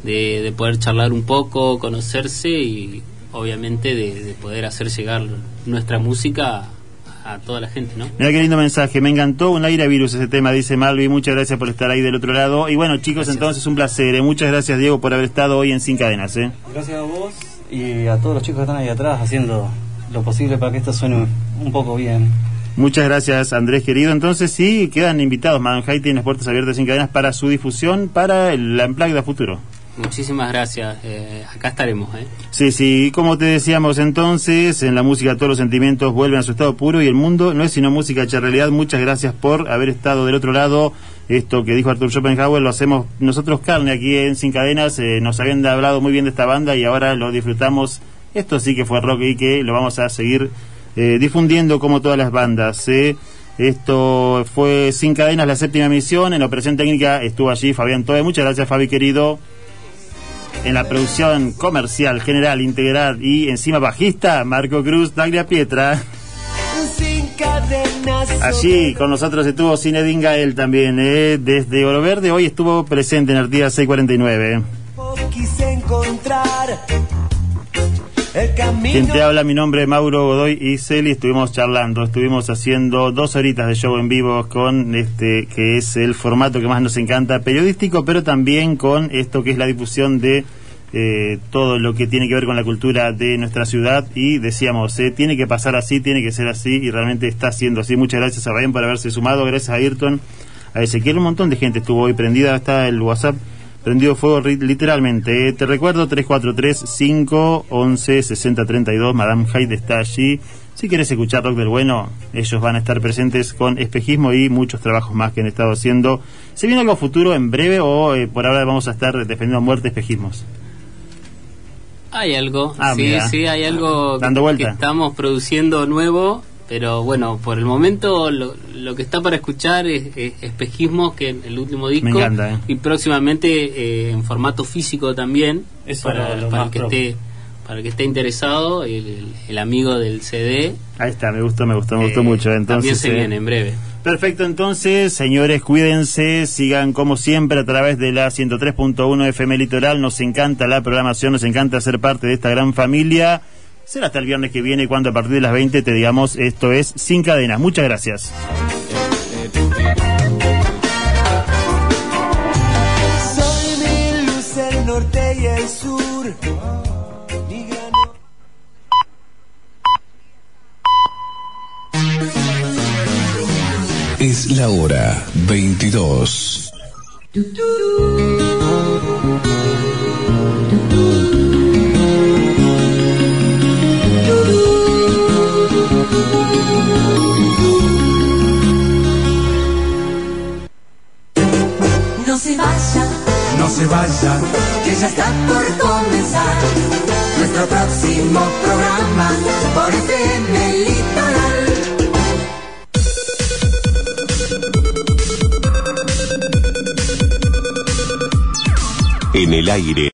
de, de poder charlar un poco, conocerse y obviamente de, de poder hacer llegar nuestra música a toda la gente, ¿no? Mira qué lindo mensaje, me encantó un aire a virus ese tema, dice Malvi, muchas gracias por estar ahí del otro lado. Y bueno chicos, entonces un placer, eh. muchas gracias Diego por haber estado hoy en Sin Cadenas. ¿eh? Gracias a vos y a todos los chicos que están ahí atrás haciendo lo posible para que esto suene un poco bien. Muchas gracias Andrés querido. Entonces sí, quedan invitados, Hyde tiene las puertas abiertas Sin Cadenas para su difusión para el- la Unplugged a futuro. Muchísimas gracias, eh, acá estaremos, ¿eh? Sí, sí, como te decíamos entonces, en la música todos los sentimientos vuelven a su estado puro y el mundo no es sino música hecha realidad. Muchas gracias por haber estado del otro lado. Esto que dijo Arthur Schopenhauer lo hacemos nosotros carne aquí en Sin Cadenas. Eh, nos habían hablado muy bien de esta banda y ahora lo disfrutamos. Esto sí que fue rock y que lo vamos a seguir eh, difundiendo como todas las bandas. eh. Esto fue Sin Cadenas, la séptima emisión. En la operación técnica estuvo allí Fabián Toe. Muchas gracias, Fabi querido en la producción comercial, general, integral y encima bajista, Marco Cruz, Daglia Pietra. Sin cadenas. Allí con nosotros estuvo Zinedine Gael también, eh, desde Oro Verde, hoy estuvo presente en Artigas 649. Quise encontrar el camino. Quien te habla, mi nombre es Mauro Godoy y Celi, estuvimos charlando, estuvimos haciendo dos horitas de show en vivo con este, que es el formato que más nos encanta, periodístico, pero también con esto que es la difusión de eh, todo lo que tiene que ver con la cultura de nuestra ciudad y decíamos, eh, tiene que pasar así, tiene que ser así y realmente está siendo así. Muchas gracias a Ryan por haberse sumado, gracias a Ayrton, a Ezequiel, un montón de gente estuvo hoy prendida, está el WhatsApp prendido fuego literalmente. Eh, te recuerdo 343-511-6032, Madame Hyde está allí. Si quieres escuchar rock del bueno, ellos van a estar presentes con espejismo y muchos trabajos más que han estado haciendo. ¿Se viene algo futuro en breve o eh, por ahora vamos a estar defendiendo a muerte espejismos? Hay algo, Ah, sí, mira. sí, hay algo Dando que- estamos produciendo nuevo, pero bueno, por el momento lo, lo que está para escuchar es, es Espejismo, que es el último disco, encanta, eh. y próximamente eh, en formato físico también, Eso para, es lo para más el que pro. esté para el que esté interesado, el, el amigo del CD. Ahí está, me gustó, me gustó, me gustó eh, mucho. Entonces, también se eh, viene en breve. Perfecto, entonces, señores, cuídense, sigan como siempre a través de la 103.1 FM Litoral. Nos encanta la programación, nos encanta ser parte de esta gran familia. Será hasta el viernes que viene cuando a partir de las 20 te digamos esto es Sin Cadenas. Muchas gracias. Soy mi luz, el norte y el sur. Es la hora 22. No se vaya, No se vayan, que ya está por comenzar. Nuestro próximo programa. Por FM En el aire.